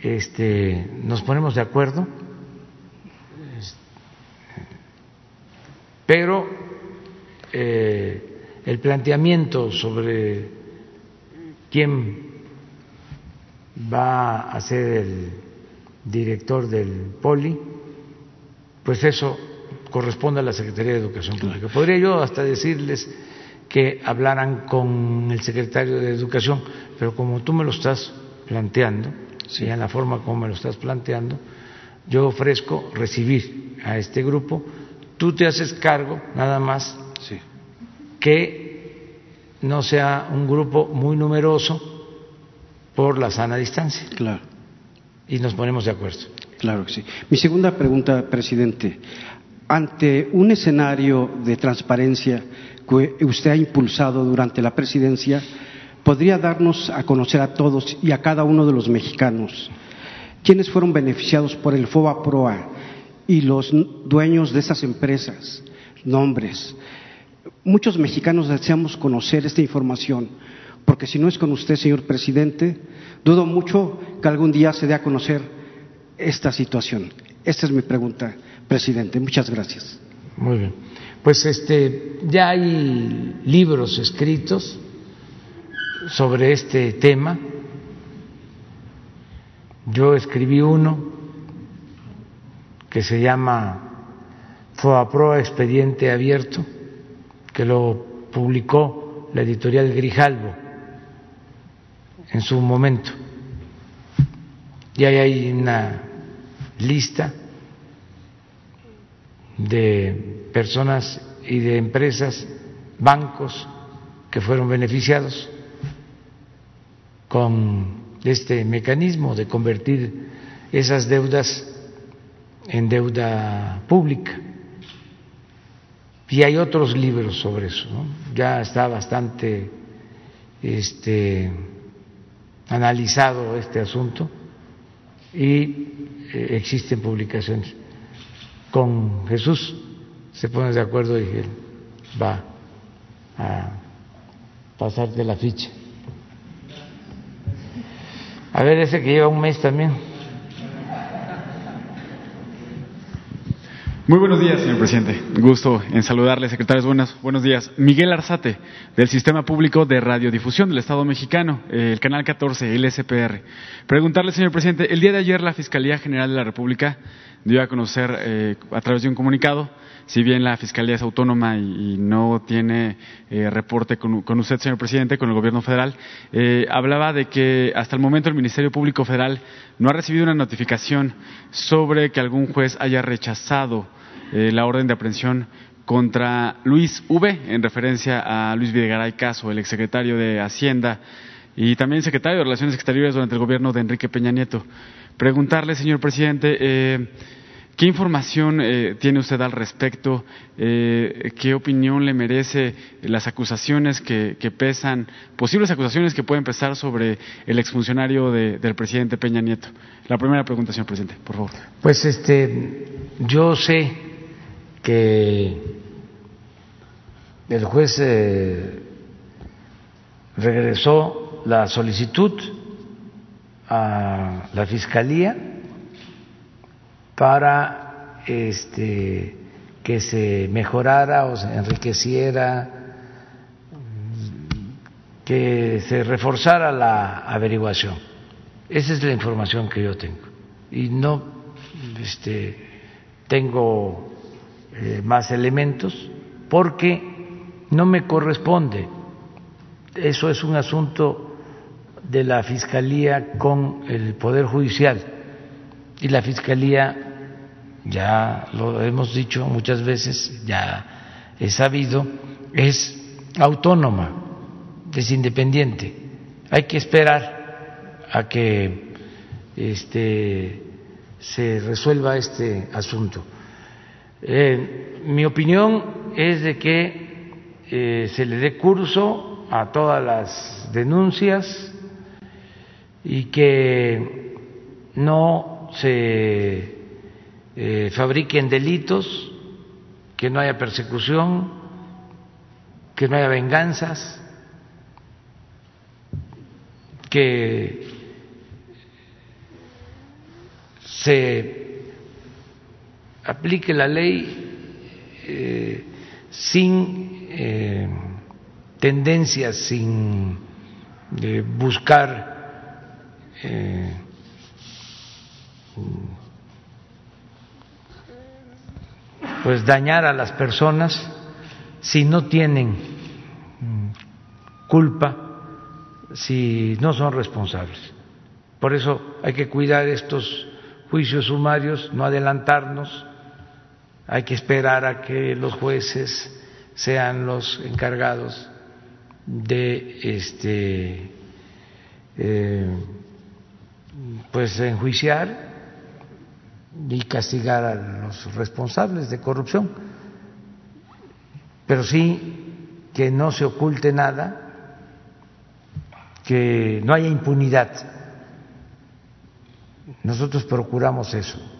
este, nos ponemos de acuerdo, pero eh, el planteamiento sobre quién va a ser el director del POLI, pues eso corresponde a la Secretaría de Educación Pública. Podría yo hasta decirles que hablaran con el secretario de Educación, pero como tú me lo estás planteando, sí. en la forma como me lo estás planteando, yo ofrezco recibir a este grupo, tú te haces cargo nada más que no sea un grupo muy numeroso, por la sana distancia. Claro. Y nos ponemos de acuerdo. Claro que sí. Mi segunda pregunta, presidente. Ante un escenario de transparencia que usted ha impulsado durante la presidencia, ¿podría darnos a conocer a todos y a cada uno de los mexicanos quiénes fueron beneficiados por el FOBA PROA y los dueños de esas empresas, nombres? Muchos mexicanos deseamos conocer esta información, porque si no es con usted, señor presidente, dudo mucho que algún día se dé a conocer esta situación. Esta es mi pregunta, presidente. Muchas gracias. Muy bien. Pues este, ya hay libros escritos sobre este tema. Yo escribí uno que se llama FOAPROA Expediente Abierto, que lo publicó la editorial Grijalvo en su momento. Y ahí hay una lista de personas y de empresas, bancos que fueron beneficiados con este mecanismo de convertir esas deudas en deuda pública. Y hay otros libros sobre eso, ya está bastante este, analizado este asunto y eh, existen publicaciones. Con Jesús se pone de acuerdo y él va a pasarte la ficha. A ver, ese que lleva un mes también. Muy buenos días, señor presidente. Gusto en saludarle, secretarios. Buenos, buenos días. Miguel Arzate, del Sistema Público de Radiodifusión del Estado Mexicano, el Canal 14, el SPR. Preguntarle, señor presidente, el día de ayer la Fiscalía General de la República dio a conocer eh, a través de un comunicado si bien la Fiscalía es autónoma y, no tiene eh, reporte con, usted, señor presidente, con el Gobierno federal, eh, hablaba de que hasta el momento el Ministerio Público Federal no ha recibido una notificación sobre que algún juez haya rechazado eh, la orden de aprehensión contra Luis V, en referencia a Luis Videgaray Caso, el exsecretario de Hacienda y también secretario de Relaciones Exteriores durante el gobierno de Enrique Peña Nieto. Preguntarle, señor presidente, ¿Qué información eh, tiene usted al respecto? Eh, ¿Qué opinión le merece las acusaciones que, pesan, posibles acusaciones que pueden pesar sobre el exfuncionario del presidente Peña Nieto? La primera pregunta, señor presidente, por favor. Pues este, yo sé que el juez eh, regresó la solicitud a la fiscalía para este, que se mejorara o se enriqueciera, que se reforzara la averiguación. Esa es la información que yo tengo. Y no este, tengo eh, más elementos porque no me corresponde. Eso es un asunto de la Fiscalía con el Poder Judicial. Y la Fiscalía ya lo hemos dicho muchas veces, ya he sabido, es autónoma, es independiente. Hay que esperar a que este, se resuelva este asunto. Eh, mi opinión es de que eh, se le dé curso a todas las denuncias y que no se eh, fabriquen delitos, que no haya persecución, que no haya venganzas, que se aplique la ley eh, sin eh, tendencias, sin buscar pues dañar a las personas si no tienen culpa, si no son responsables. Por eso hay que cuidar estos juicios sumarios, no adelantarnos, hay que esperar a que los jueces sean los encargados de este, eh, pues enjuiciar y castigar a los responsables de corrupción, pero sí que no se oculte nada, que no haya impunidad. Nosotros procuramos eso.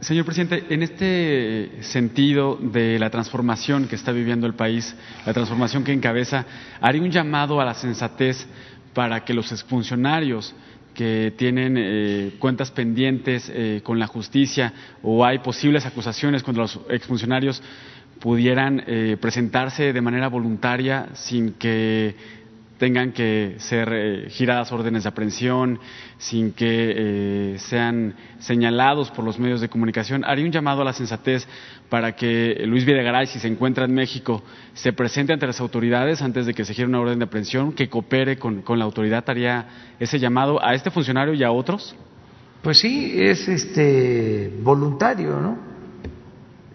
Señor presidente, en este sentido de la transformación que está viviendo el país, la transformación que encabeza, haría un llamado a la sensatez para que los exfuncionarios que tienen eh, cuentas pendientes eh, con la justicia o hay posibles acusaciones contra los exfuncionarios pudieran eh, presentarse de manera voluntaria sin que tengan que ser eh, giradas órdenes de aprehensión, sin que eh, sean señalados por los medios de comunicación. Haría un llamado a la sensatez para que Luis Videgaray, si se encuentra en México, se presente ante las autoridades antes de que se gire una orden de aprehensión, que coopere con, la autoridad. ¿Haría ese llamado a este funcionario y a otros? Pues sí, es este voluntario, ¿no?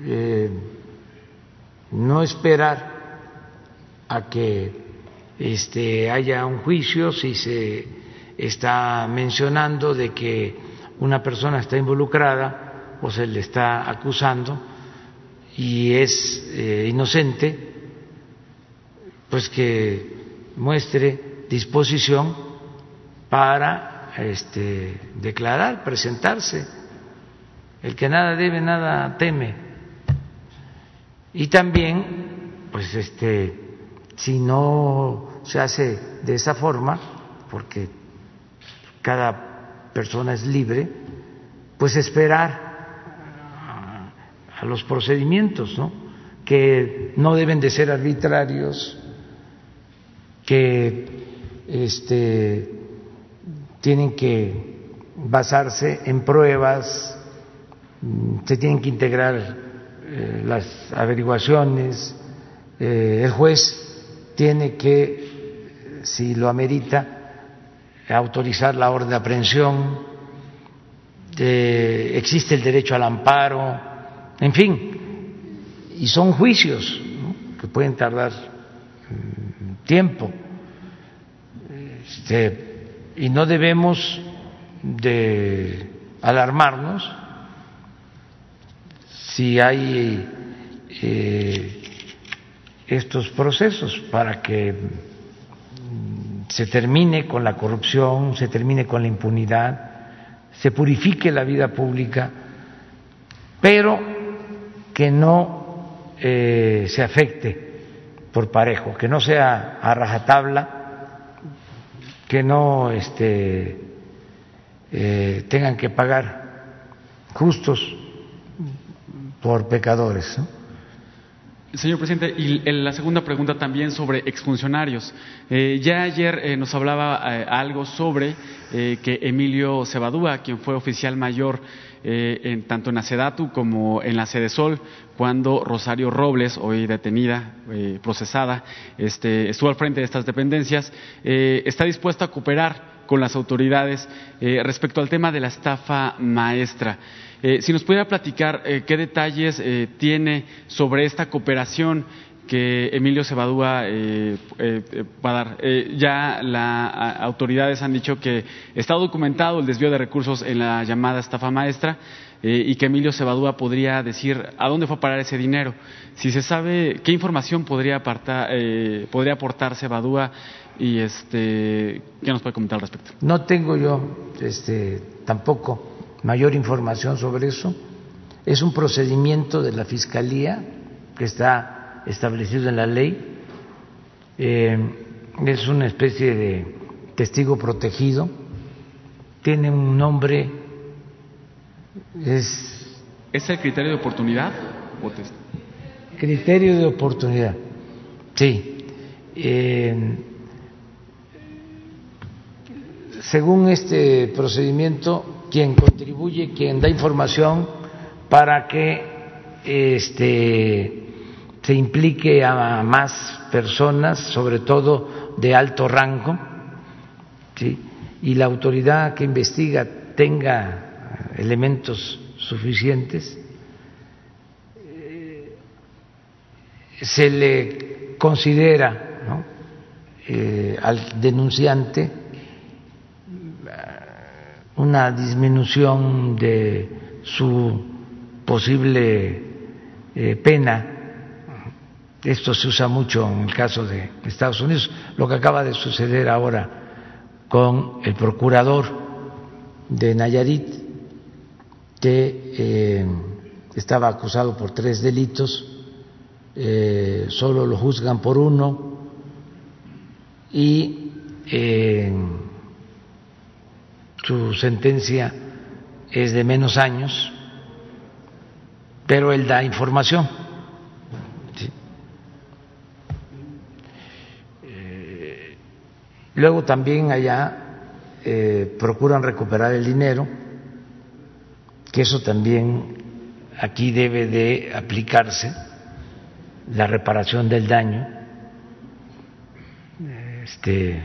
Eh, no esperar a que este, haya un juicio, si se está mencionando de que una persona está involucrada o se le está acusando y es eh, inocente, pues que muestre disposición para este, declarar, presentarse. El que nada debe, nada teme. Y también, pues este, si no se hace de esa forma, porque cada persona es libre, pues esperar a los procedimientos, ¿no? que no deben de ser arbitrarios, que este, tienen que basarse en pruebas, se tienen que integrar eh, las averiguaciones, eh, el juez tiene que si lo amerita, autorizar la orden de aprehensión, existe el derecho al amparo, en fin, y son juicios que pueden tardar mm, tiempo. Este, y no debemos de alarmarnos si hay eh, estos procesos para que se termine con la corrupción, se termine con la impunidad, se purifique la vida pública, pero que no eh, se afecte por parejo, que no sea a rajatabla, que no este, eh, tengan que pagar justos por pecadores. Señor presidente, y la segunda pregunta también sobre exfuncionarios. Eh, ya ayer eh, nos hablaba eh, algo sobre que Emilio Cebadúa, quien fue oficial mayor en, tanto en la SEDATU como en la Sol, cuando Rosario Robles, hoy detenida, procesada, este, estuvo al frente de estas dependencias, está dispuesto a cooperar con las autoridades respecto al tema de la estafa maestra. Eh, si nos pudiera platicar eh, qué detalles eh, tiene sobre esta cooperación que Emilio Cebadúa va a dar. ya las autoridades han dicho que está documentado el desvío de recursos en la llamada estafa maestra y que Emilio Cebadúa podría decir a dónde fue a parar ese dinero. Si se sabe qué información podría, apartar, podría aportar Cebadúa y este, qué nos puede comentar al respecto. No tengo yo este, tampoco mayor información sobre eso. Es un procedimiento de la Fiscalía que está establecido en la ley. Eh, es una especie de testigo protegido. Tiene un nombre. Es. ¿Es el criterio de oportunidad? Criterio de oportunidad. Sí. Eh, según este procedimiento, quien contribuye, quien da información para que este, se implique a más personas, sobre todo de alto rango, y la autoridad que investiga tenga elementos suficientes, eh, se le considera eh, al denunciante una disminución de su posible eh, pena. Esto se usa mucho en el caso de Estados Unidos, lo que acaba de suceder ahora con el procurador de Nayarit, que eh, estaba acusado por tres delitos, eh, solo lo juzgan por uno y su sentencia es de menos años, pero él da información. Luego también allá eh, procuran recuperar el dinero, que eso también aquí debe de aplicarse, la reparación del daño. Este,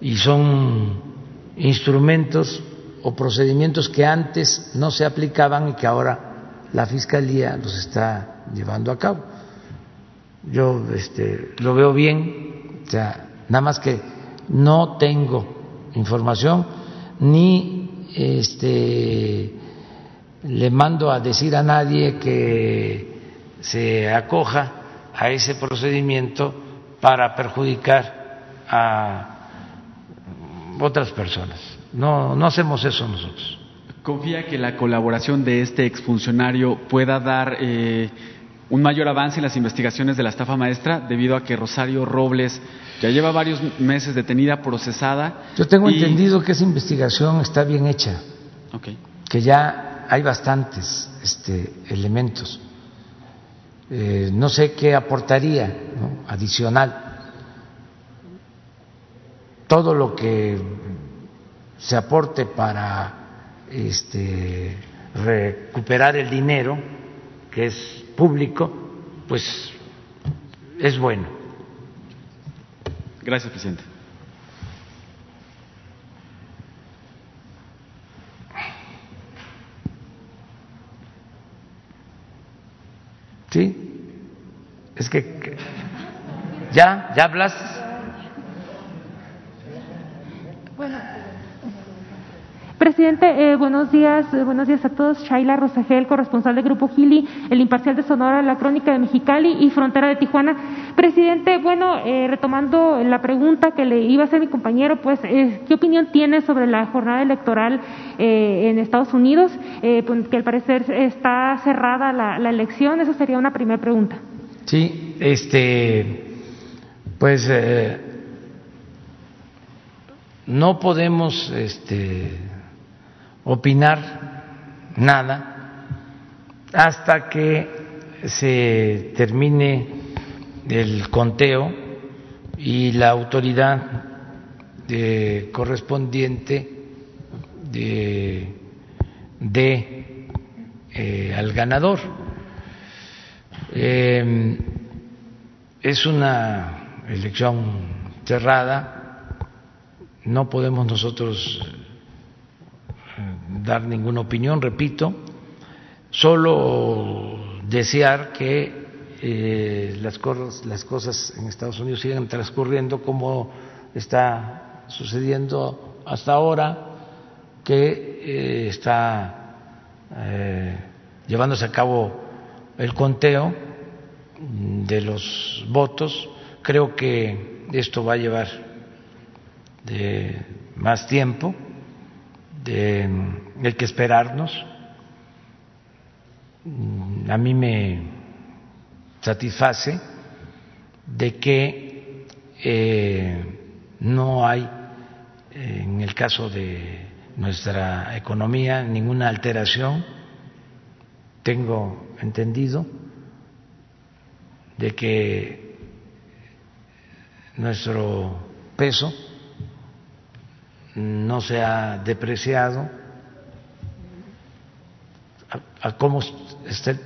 y son instrumentos o procedimientos que antes no se aplicaban y que ahora la Fiscalía los está llevando a cabo. Yo este, lo veo bien, o sea, nada más que no tengo información ni este, le mando a decir a nadie que se acoja a ese procedimiento para perjudicar a otras personas. No, no hacemos eso nosotros. ¿Confía que la colaboración de este exfuncionario pueda dar eh, un mayor avance en las investigaciones de la estafa maestra debido a que Rosario Robles ya lleva varios meses detenida, procesada? Yo tengo entendido que esa investigación está bien hecha, que ya hay bastantes este, elementos. Eh, no sé qué aportaría adicional todo lo que se aporte para este, recuperar el dinero, que es público, pues es bueno. Gracias, presidente. ¿Sí? Es que ya, ya hablaste. Presidente, eh, buenos días, eh, buenos días a todos. Shaila Rosagel, corresponsal del Grupo Gili, El Imparcial de Sonora, La Crónica de Mexicali y Frontera de Tijuana. Presidente, bueno, eh, retomando la pregunta que le iba a hacer mi compañero, pues, ¿qué opinión tiene sobre la jornada electoral en Estados Unidos? Pues, que al parecer está cerrada la, la elección. Esa sería una primera pregunta. Sí, este, pues no podemos este, opinar nada hasta que se termine el conteo y la autoridad correspondiente de, eh, al ganador. Eh, es una elección cerrada, no podemos nosotros dar ninguna opinión, repito, solo desear que eh, las, cosas, las cosas en Estados Unidos sigan transcurriendo como está sucediendo hasta ahora, que eh, está eh, llevándose a cabo el conteo de los votos. Creo que esto va a llevar de más tiempo de, hay que esperarnos. A mí me satisface de que eh, no hay, en el caso de nuestra economía, ninguna alteración. Tengo entendido de que nuestro peso no se ha depreciado, a, cómo está el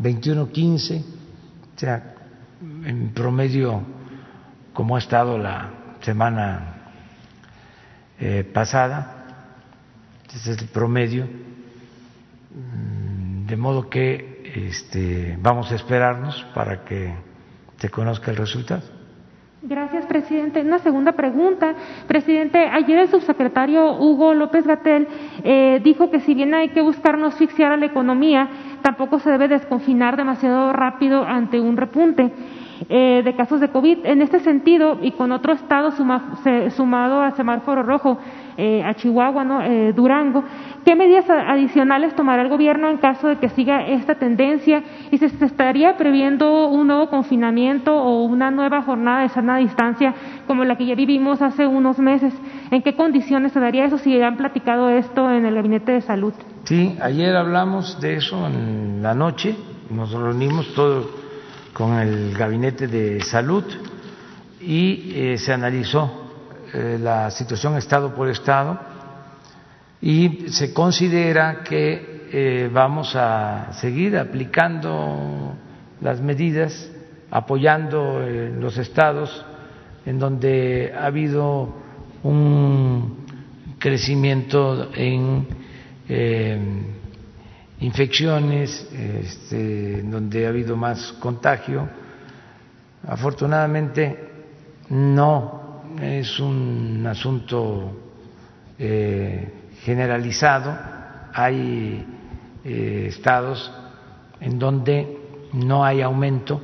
21.15, o sea, en promedio como ha estado la semana eh, pasada, ese es el promedio, mm, de modo que este, vamos a esperarnos para que se conozca el resultado. Gracias, presidente. Una segunda pregunta. Presidente, ayer el subsecretario Hugo López Gatel eh, dijo que si bien hay que buscar no asfixiar a la economía, tampoco se debe desconfinar demasiado rápido ante un repunte. Eh, de casos de COVID. En este sentido, y con otro estado sumado a semáforo rojo, eh, a Chihuahua, ¿no? Eh, Durango, ¿qué medidas adicionales tomará el gobierno en caso de que siga esta tendencia y se, estaría previendo un nuevo confinamiento o una nueva jornada de sana distancia como la que ya vivimos hace unos meses? ¿En qué condiciones se daría eso si han platicado esto en el Gabinete de Salud? Sí, ayer hablamos de eso en la noche, nos reunimos todos con el Gabinete de Salud y eh, se analizó eh, la situación estado por estado y se considera que eh, vamos a seguir aplicando las medidas, apoyando los estados en donde ha habido un crecimiento en infecciones, este, donde ha habido más contagio. Afortunadamente no es un asunto eh, generalizado, hay eh, estados en donde no hay aumento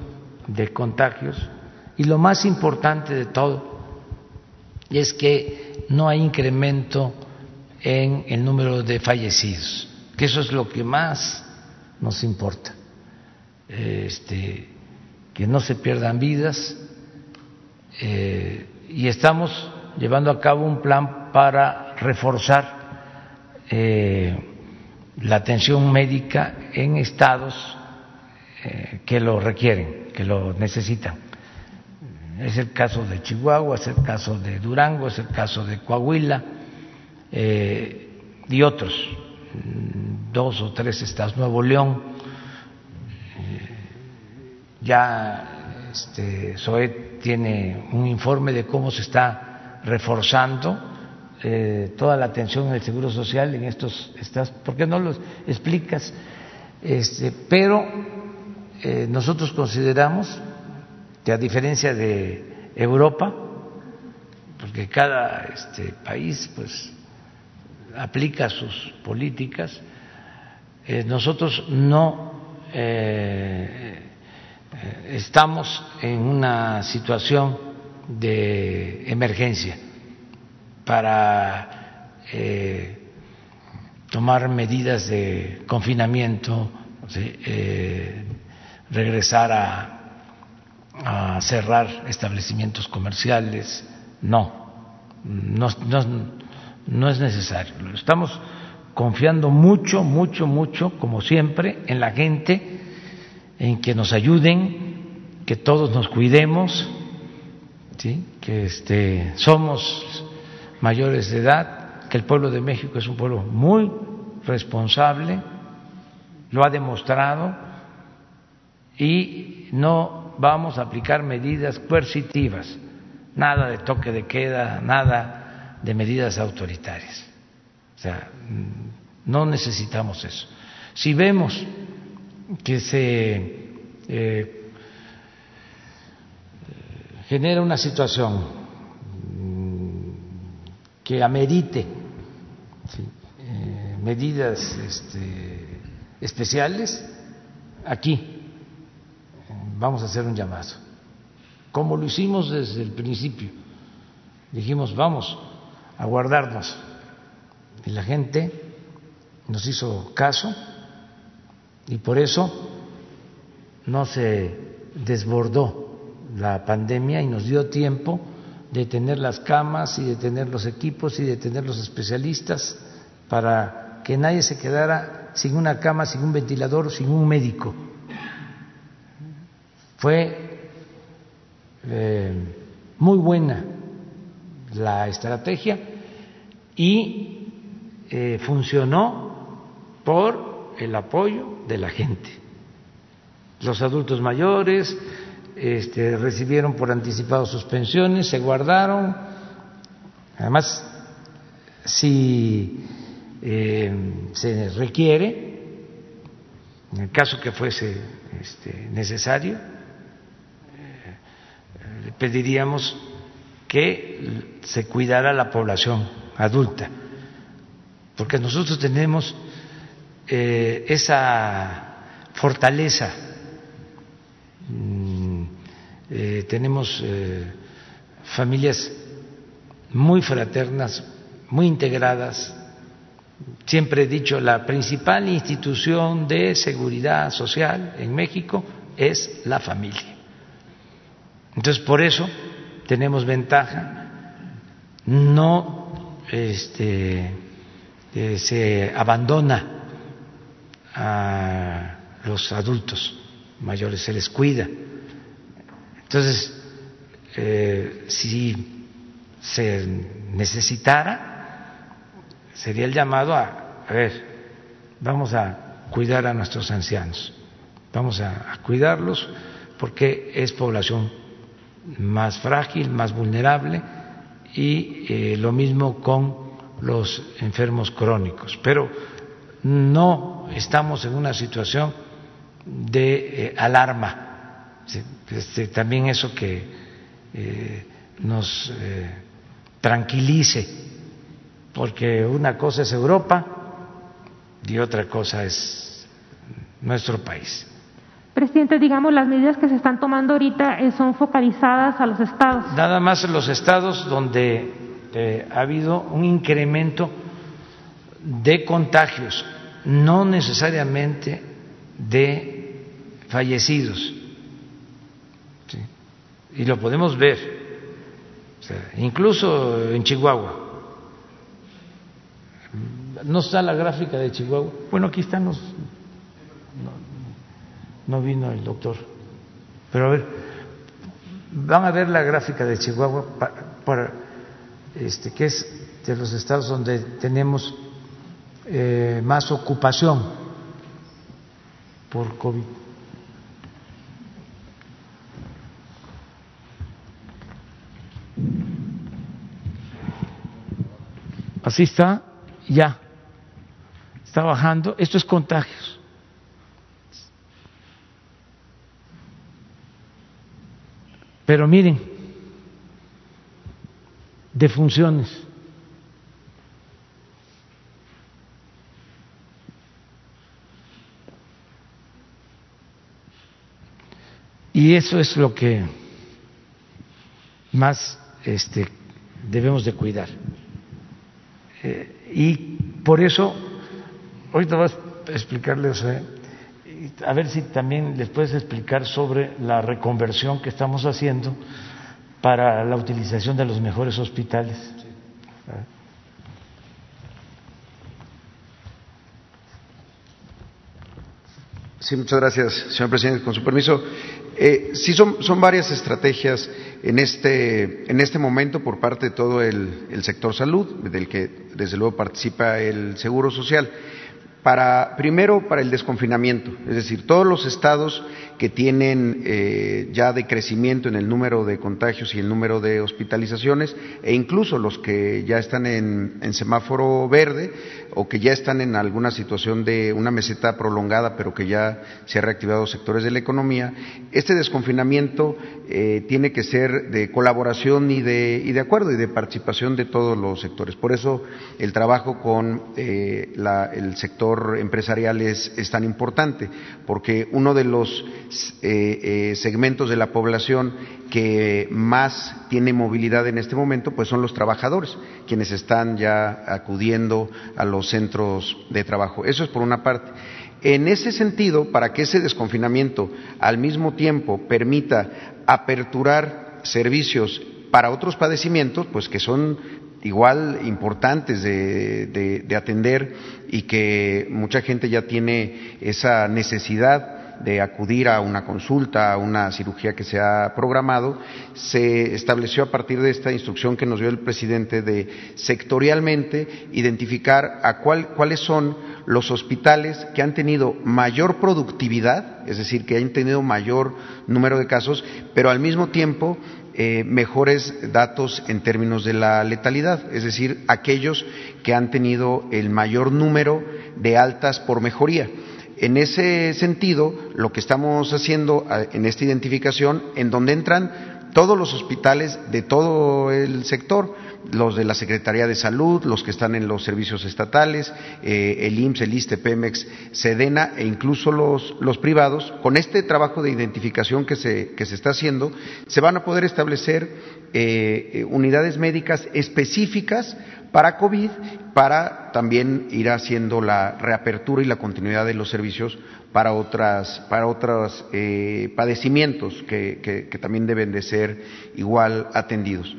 de contagios. Y lo más importante de todo es que no hay incremento en el número de fallecidos que eso es lo que más nos importa, este, que no se pierdan vidas eh, y estamos llevando a cabo un plan para reforzar eh, la atención médica en estados eh, que lo requieren, que lo necesitan. Es el caso de Chihuahua, es el caso de Durango, es el caso de Coahuila y otros dos o tres estados, Nuevo León, eh, ya este, SOE tiene un informe de cómo se está reforzando eh, toda la atención en el Seguro Social en estos estados, ¿por qué no los explicas? Este, pero eh, nosotros consideramos que a diferencia de Europa, porque cada este, país pues aplica sus políticas, eh, nosotros no estamos en una situación de emergencia para eh, tomar medidas de confinamiento, regresar a, a, cerrar establecimientos comerciales, no, no no es necesario. Estamos confiando mucho, mucho, mucho, como siempre, en la gente, en que nos ayuden, que todos nos cuidemos, ¿sí? que este, somos mayores de edad, que el pueblo de México es un pueblo muy responsable, lo ha demostrado, y no vamos a aplicar medidas coercitivas, nada de toque de queda, nada de medidas autoritarias. O sea, no necesitamos eso. Si vemos que se eh, genera una situación que amerite eh, medidas este, especiales, aquí vamos a hacer un llamado, como lo hicimos desde el principio. Dijimos, vamos, a guardarnos. Y la gente nos hizo caso y por eso no se desbordó la pandemia y nos dio tiempo de tener las camas y de tener los equipos y de tener los especialistas para que nadie se quedara sin una cama, sin un ventilador, sin un médico. Fue eh, muy buena la estrategia y eh, funcionó por el apoyo de la gente. Los adultos mayores este, recibieron por anticipado sus pensiones, se guardaron. Además, si eh, se requiere, en el caso que fuese este, necesario, pediríamos que se cuidara la población adulta, porque nosotros tenemos eh, esa fortaleza, mm, eh, tenemos eh, familias muy fraternas, muy integradas. Siempre he dicho, la principal institución de seguridad social en México es la familia. Entonces, por eso tenemos ventaja, no este, se abandona a los adultos mayores, se les cuida. Entonces, eh, si se necesitara, sería el llamado a, a ver, vamos a cuidar a nuestros ancianos, vamos a, cuidarlos porque es población más frágil, más vulnerable y eh, lo mismo con los enfermos crónicos. Pero no estamos en una situación de eh, alarma. Este, también eso que eh, nos tranquilice, porque una cosa es Europa y otra cosa es nuestro país. Presidente, digamos, las medidas que se están tomando ahorita eh, son focalizadas a los estados. Nada más en los estados donde eh, ha habido un incremento de contagios, no necesariamente de fallecidos. Y lo podemos ver, incluso en Chihuahua. ¿No está la gráfica de Chihuahua? Bueno, aquí están los no vino el doctor. Pero a ver, van a ver la gráfica de Chihuahua, para, este, que es de los estados donde tenemos eh, más ocupación por COVID. Así está, ya, está bajando. Esto es contagios. Pero miren, de funciones. Y eso es lo que más este, debemos de cuidar. Eh, y por eso, ahorita vas a explicarles, a ver si también les puedes explicar sobre la reconversión que estamos haciendo para la utilización de los mejores hospitales. Sí, muchas gracias, señor presidente. Con su permiso, eh, sí son, varias estrategias en este, en este momento por parte de todo el, el sector salud, del que desde luego participa el Seguro Social. Para, primero, para el desconfinamiento, es decir, todos los estados que tienen eh, ya decrecimiento en el número de contagios y el número de hospitalizaciones, e incluso los que ya están en, semáforo verde o que ya están en alguna situación de una meseta prolongada, pero que ya se han reactivado sectores de la economía, este desconfinamiento eh, tiene que ser de colaboración y de, y de acuerdo y de participación de todos los sectores. Por eso el trabajo con eh, el sector empresarial es, tan importante, porque uno de los eh, eh, segmentos de la población que más tiene movilidad en este momento, pues son los trabajadores, quienes están ya acudiendo a los centros de trabajo. Eso es por una parte. En ese sentido, para que ese desconfinamiento al mismo tiempo permita aperturar servicios para otros padecimientos, pues que son igual importantes de, atender y que mucha gente ya tiene esa necesidad de acudir a una consulta, a una cirugía que se ha programado, se estableció a partir de esta instrucción que nos dio el presidente de sectorialmente identificar a cuáles son los hospitales que han tenido mayor productividad, es decir, que han tenido mayor número de casos, pero al mismo tiempo eh, mejores datos en términos de la letalidad, es decir, aquellos que han tenido el mayor número de altas por mejoría. En ese sentido, lo que estamos haciendo en esta identificación, en donde entran todos los hospitales de todo el sector, los de la Secretaría de Salud, los que están en los servicios estatales, eh, el IMSS, el ISTE, Pemex, Sedena e incluso los, los privados, con este trabajo de identificación que se, que se está haciendo, se van a poder establecer eh, eh, unidades médicas específicas para COVID, para también ir haciendo la reapertura y la continuidad de los servicios para otras para otros padecimientos que, que, también deben de ser igual atendidos.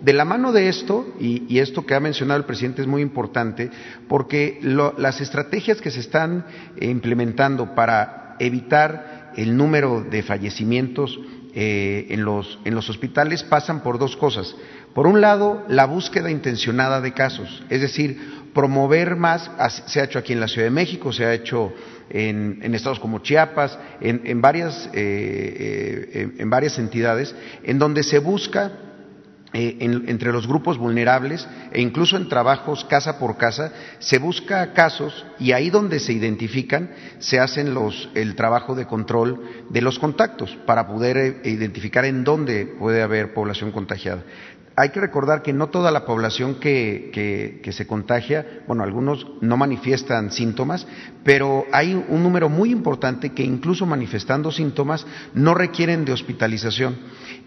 De la mano de esto, y, esto que ha mencionado el presidente es muy importante, porque las estrategias que se están implementando para evitar el número de fallecimientos eh, en, los, en los hospitales pasan por dos cosas. Por un lado, la búsqueda intencionada de casos, es decir, promover más, se ha hecho aquí en la Ciudad de México, se ha hecho en, estados como Chiapas, en, varias, eh, eh, en varias entidades, en donde se busca eh, entre los grupos vulnerables e incluso en trabajos casa por casa, se busca casos y ahí donde se identifican se hacen los, el trabajo de control de los contactos para poder identificar en dónde puede haber población contagiada. Hay que recordar que no toda la población que, se contagia, bueno, algunos no manifiestan síntomas, pero hay un número muy importante que incluso manifestando síntomas no requieren de hospitalización.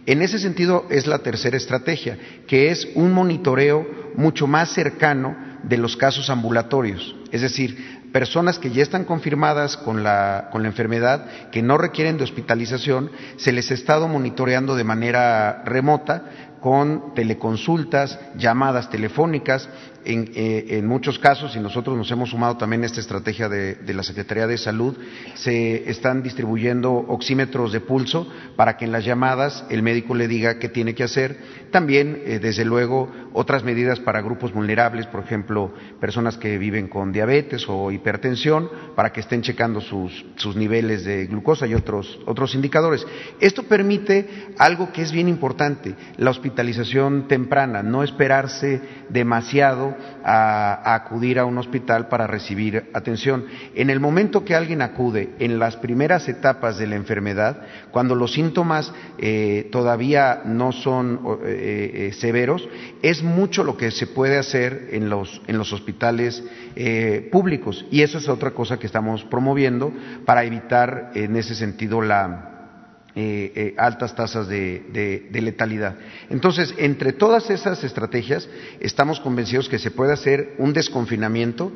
En ese sentido es la tercera estrategia, que es un monitoreo mucho más cercano de los casos ambulatorios, es decir, personas que ya están confirmadas con la, con la enfermedad, que no requieren de hospitalización, se les ha estado monitoreando de manera remota con teleconsultas, llamadas telefónicas, eh, en, muchos casos, y nosotros nos hemos sumado también a esta estrategia de, la Secretaría de Salud, se están distribuyendo oxímetros de pulso para que en las llamadas el médico le diga qué tiene que hacer. También, eh, desde luego, otras medidas para grupos vulnerables, por ejemplo, personas que viven con diabetes o hipertensión, para que estén checando sus, sus niveles de glucosa y otros, otros indicadores. Esto permite algo que es bien importante, la hospitalización temprana, no esperarse demasiado a, acudir a un hospital para recibir atención. En el momento que alguien acude, en las primeras etapas de la enfermedad, cuando los síntomas eh, todavía no son eh, eh, severos, es mucho lo que se puede hacer en los, en los hospitales públicos. Y eso es otra cosa que estamos promoviendo para evitar en ese sentido la, eh, eh, altas tasas de, letalidad. Entonces, entre todas esas estrategias, estamos convencidos que se puede hacer un desconfinamiento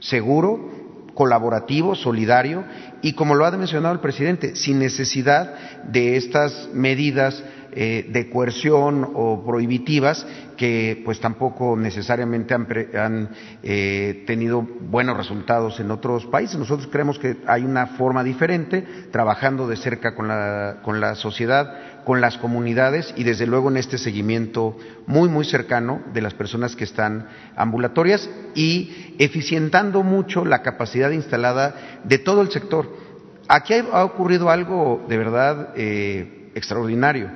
seguro, colaborativo, solidario y, como lo ha mencionado el presidente, sin necesidad de estas medidas eh, de coerción o prohibitivas que pues tampoco necesariamente han, eh, tenido buenos resultados en otros países. Nosotros creemos que hay una forma diferente, trabajando de cerca con la, con la sociedad, con las comunidades y desde luego en este seguimiento muy, muy cercano de las personas que están ambulatorias y eficientando mucho la capacidad instalada de todo el sector. Aquí ha ocurrido algo de verdad eh, extraordinario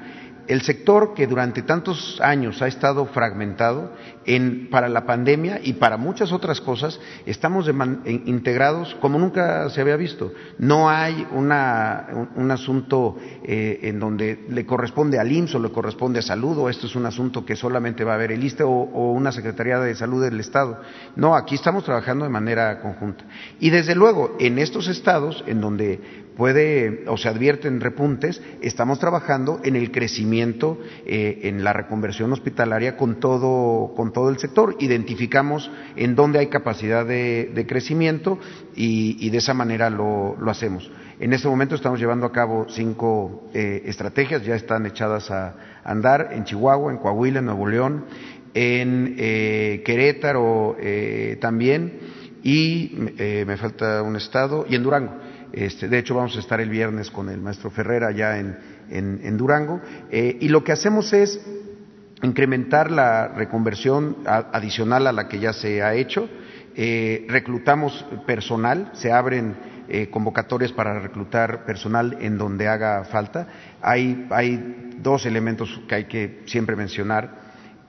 el sector que durante tantos años ha estado fragmentado en, para la pandemia y para muchas otras cosas, estamos integrados como nunca se había visto. No hay una, un, asunto eh, en donde le corresponde al IMSS o le corresponde a Salud, o esto es un asunto que solamente va a haber el ISTE o, o una Secretaría de Salud del Estado. No, aquí estamos trabajando de manera conjunta. Y desde luego, en estos estados, en donde puede o se advierten repuntes, estamos trabajando en el crecimiento, eh, en la reconversión hospitalaria con todo, con todo el sector. Identificamos en dónde hay capacidad de, crecimiento y, de esa manera lo, hacemos. En este momento estamos llevando a cabo cinco eh, estrategias, ya están echadas a andar en Chihuahua, en Coahuila, en Nuevo León, en eh, Querétaro también y me falta un estado y en Durango. Este, de hecho, vamos a estar el viernes con el maestro Ferrera allá en, Durango. Eh, y lo que hacemos es incrementar la reconversión adicional a la que ya se ha hecho. Eh, reclutamos personal, se abren eh, convocatorias para reclutar personal en donde haga falta. Hay, hay dos elementos que hay que siempre mencionar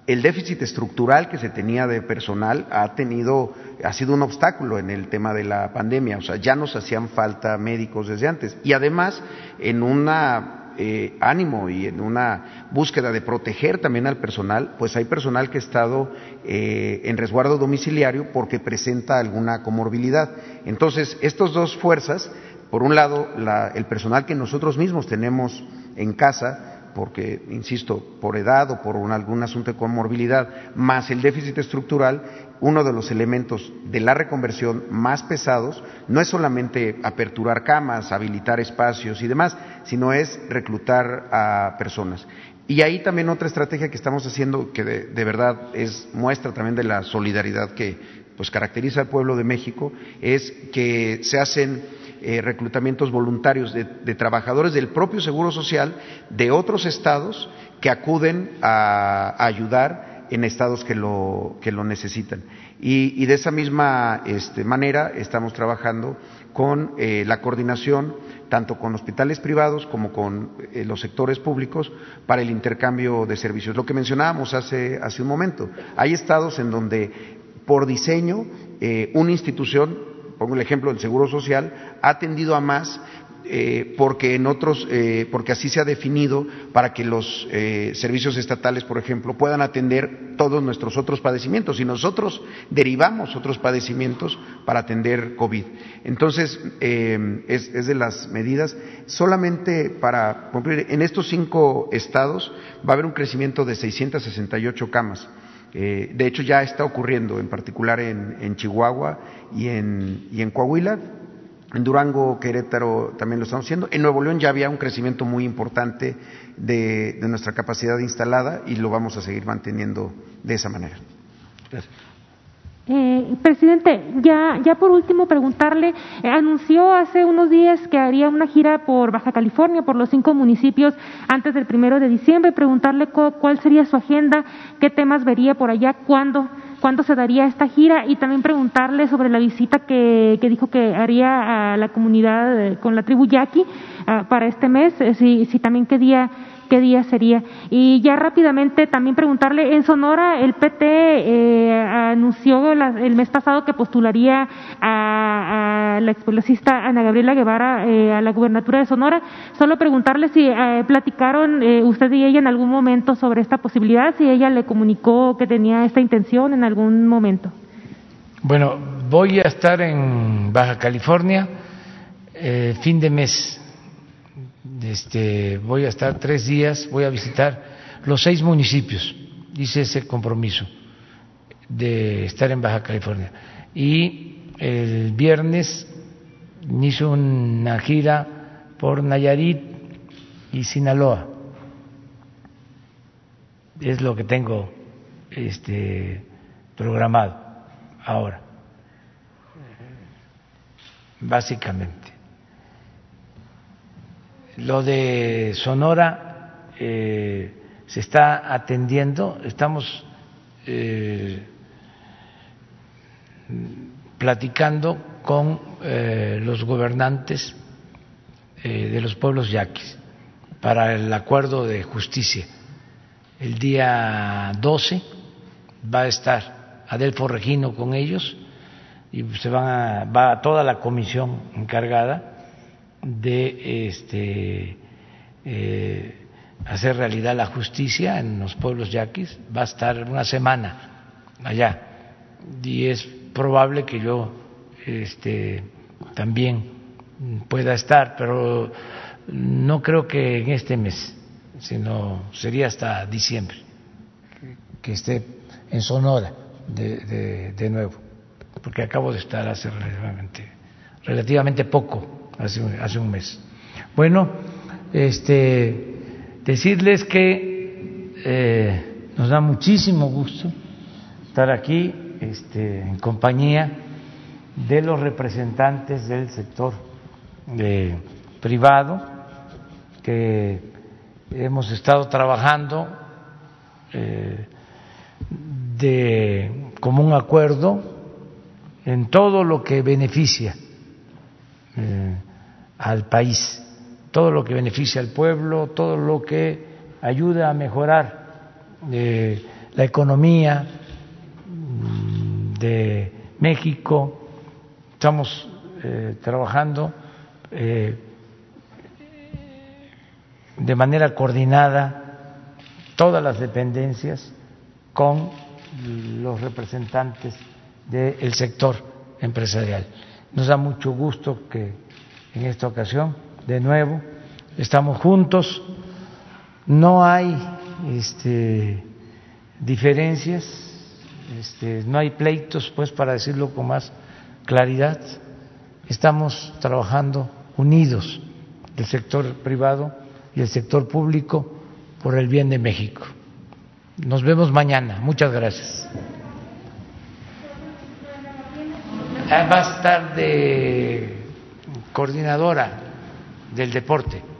el déficit estructural que se tenía de personal ha tenido, ha sido un obstáculo en el tema de la pandemia, o sea, ya nos hacían falta médicos desde antes. Y además, en una eh, ánimo y en una búsqueda de proteger también al personal, pues hay personal que ha estado eh, en resguardo domiciliario porque presenta alguna comorbilidad. Entonces, estas dos fuerzas, por un lado, el personal que nosotros mismos tenemos en casa, porque, insisto, por edad o por algún asunto de comorbilidad, más el déficit estructural, uno de los elementos de la reconversión más pesados no es solamente aperturar camas, habilitar espacios y demás, sino es reclutar a personas. Y ahí también otra estrategia que estamos haciendo que de, verdad es muestra también de la solidaridad que pues caracteriza al pueblo de México es que se hacen eh, reclutamientos voluntarios de, trabajadores del propio Seguro Social de otros estados que acuden a ayudar en estados que lo, que lo necesitan. Y, de esa misma este, manera estamos trabajando con eh, la coordinación tanto con hospitales privados como con eh, los sectores públicos para el intercambio de servicios. Lo que mencionábamos hace, hace un momento, hay estados en donde por diseño eh, una institución, pongo el ejemplo del Seguro Social, ha atendido a más eh, porque en otros, eh, porque así se ha definido para que los eh, servicios estatales, por ejemplo, puedan atender todos nuestros otros padecimientos y nosotros derivamos otros padecimientos para atender COVID. Entonces, es, es, de las medidas. Solamente para cumplir, en estos cinco estados va a haber un crecimiento de 668 camas. de hecho, ya está ocurriendo, en particular en, Chihuahua y en Coahuila en Durango, Querétaro también lo estamos haciendo. En Nuevo León ya había un crecimiento muy importante de, nuestra capacidad instalada y lo vamos a seguir manteniendo de esa manera. Eh, presidente, ya, ya por último preguntarle, eh, anunció hace unos días que haría una gira por Baja California, por los cinco municipios antes del primero de diciembre, preguntarle cuál sería su agenda, qué temas vería por allá, cuándo cuándo se daría esta gira y también preguntarle sobre la visita que, que dijo que haría a la comunidad eh, con la tribu Yaqui ah, para este mes, eh, si, si también qué día qué día sería. Y ya rápidamente también preguntarle, en Sonora el PT eh, anunció el mes pasado que postularía a, la exvelocista Ana Gabriela Guevara eh, a la gubernatura de Sonora. Solo preguntarle si eh, platicaron usted y ella en algún momento sobre esta posibilidad, si ella le comunicó que tenía esta intención en algún momento. Bueno, voy a estar en Baja California fin de mes este, voy a estar tres días, voy a visitar los seis municipios, hice ese compromiso de estar en Baja California. Y el viernes hice una gira por Nayarit y Sinaloa. Es lo que tengo este, programado ahora, básicamente. Lo de Sonora eh, se está atendiendo, estamos eh, platicando con eh, los gobernantes de los pueblos yaquis para el acuerdo de justicia. El día 12 va a estar Adelfo Regino con ellos y se van a, va toda la comisión encargada de este, eh, hacer realidad la justicia en los pueblos yaquis, va a estar una semana allá. Y es probable que yo este, también pueda estar, pero no creo que en este mes, sino sería hasta diciembre que esté en Sonora de, de, nuevo, porque acabo de estar hace relativamente, relativamente poco hace, hace un mes. Bueno, este, decirles que eh, nos da muchísimo gusto estar aquí este, en compañía de los representantes del sector eh, privado que hemos estado trabajando eh, de común acuerdo en todo lo que beneficia al país, todo lo que beneficia al pueblo, todo lo que ayuda a mejorar eh, la economía mm, de México. Estamos eh, trabajando eh, de manera coordinada todas las dependencias con los representantes del sector empresarial. Nos da mucho gusto que en esta ocasión, de nuevo, estamos juntos, no hay este, diferencias, este, no hay pleitos, pues para decirlo con más claridad, estamos trabajando unidos, el sector privado y el sector público, por el bien de México. Nos vemos mañana. Muchas gracias. Ah, va a estar de coordinadora del deporte.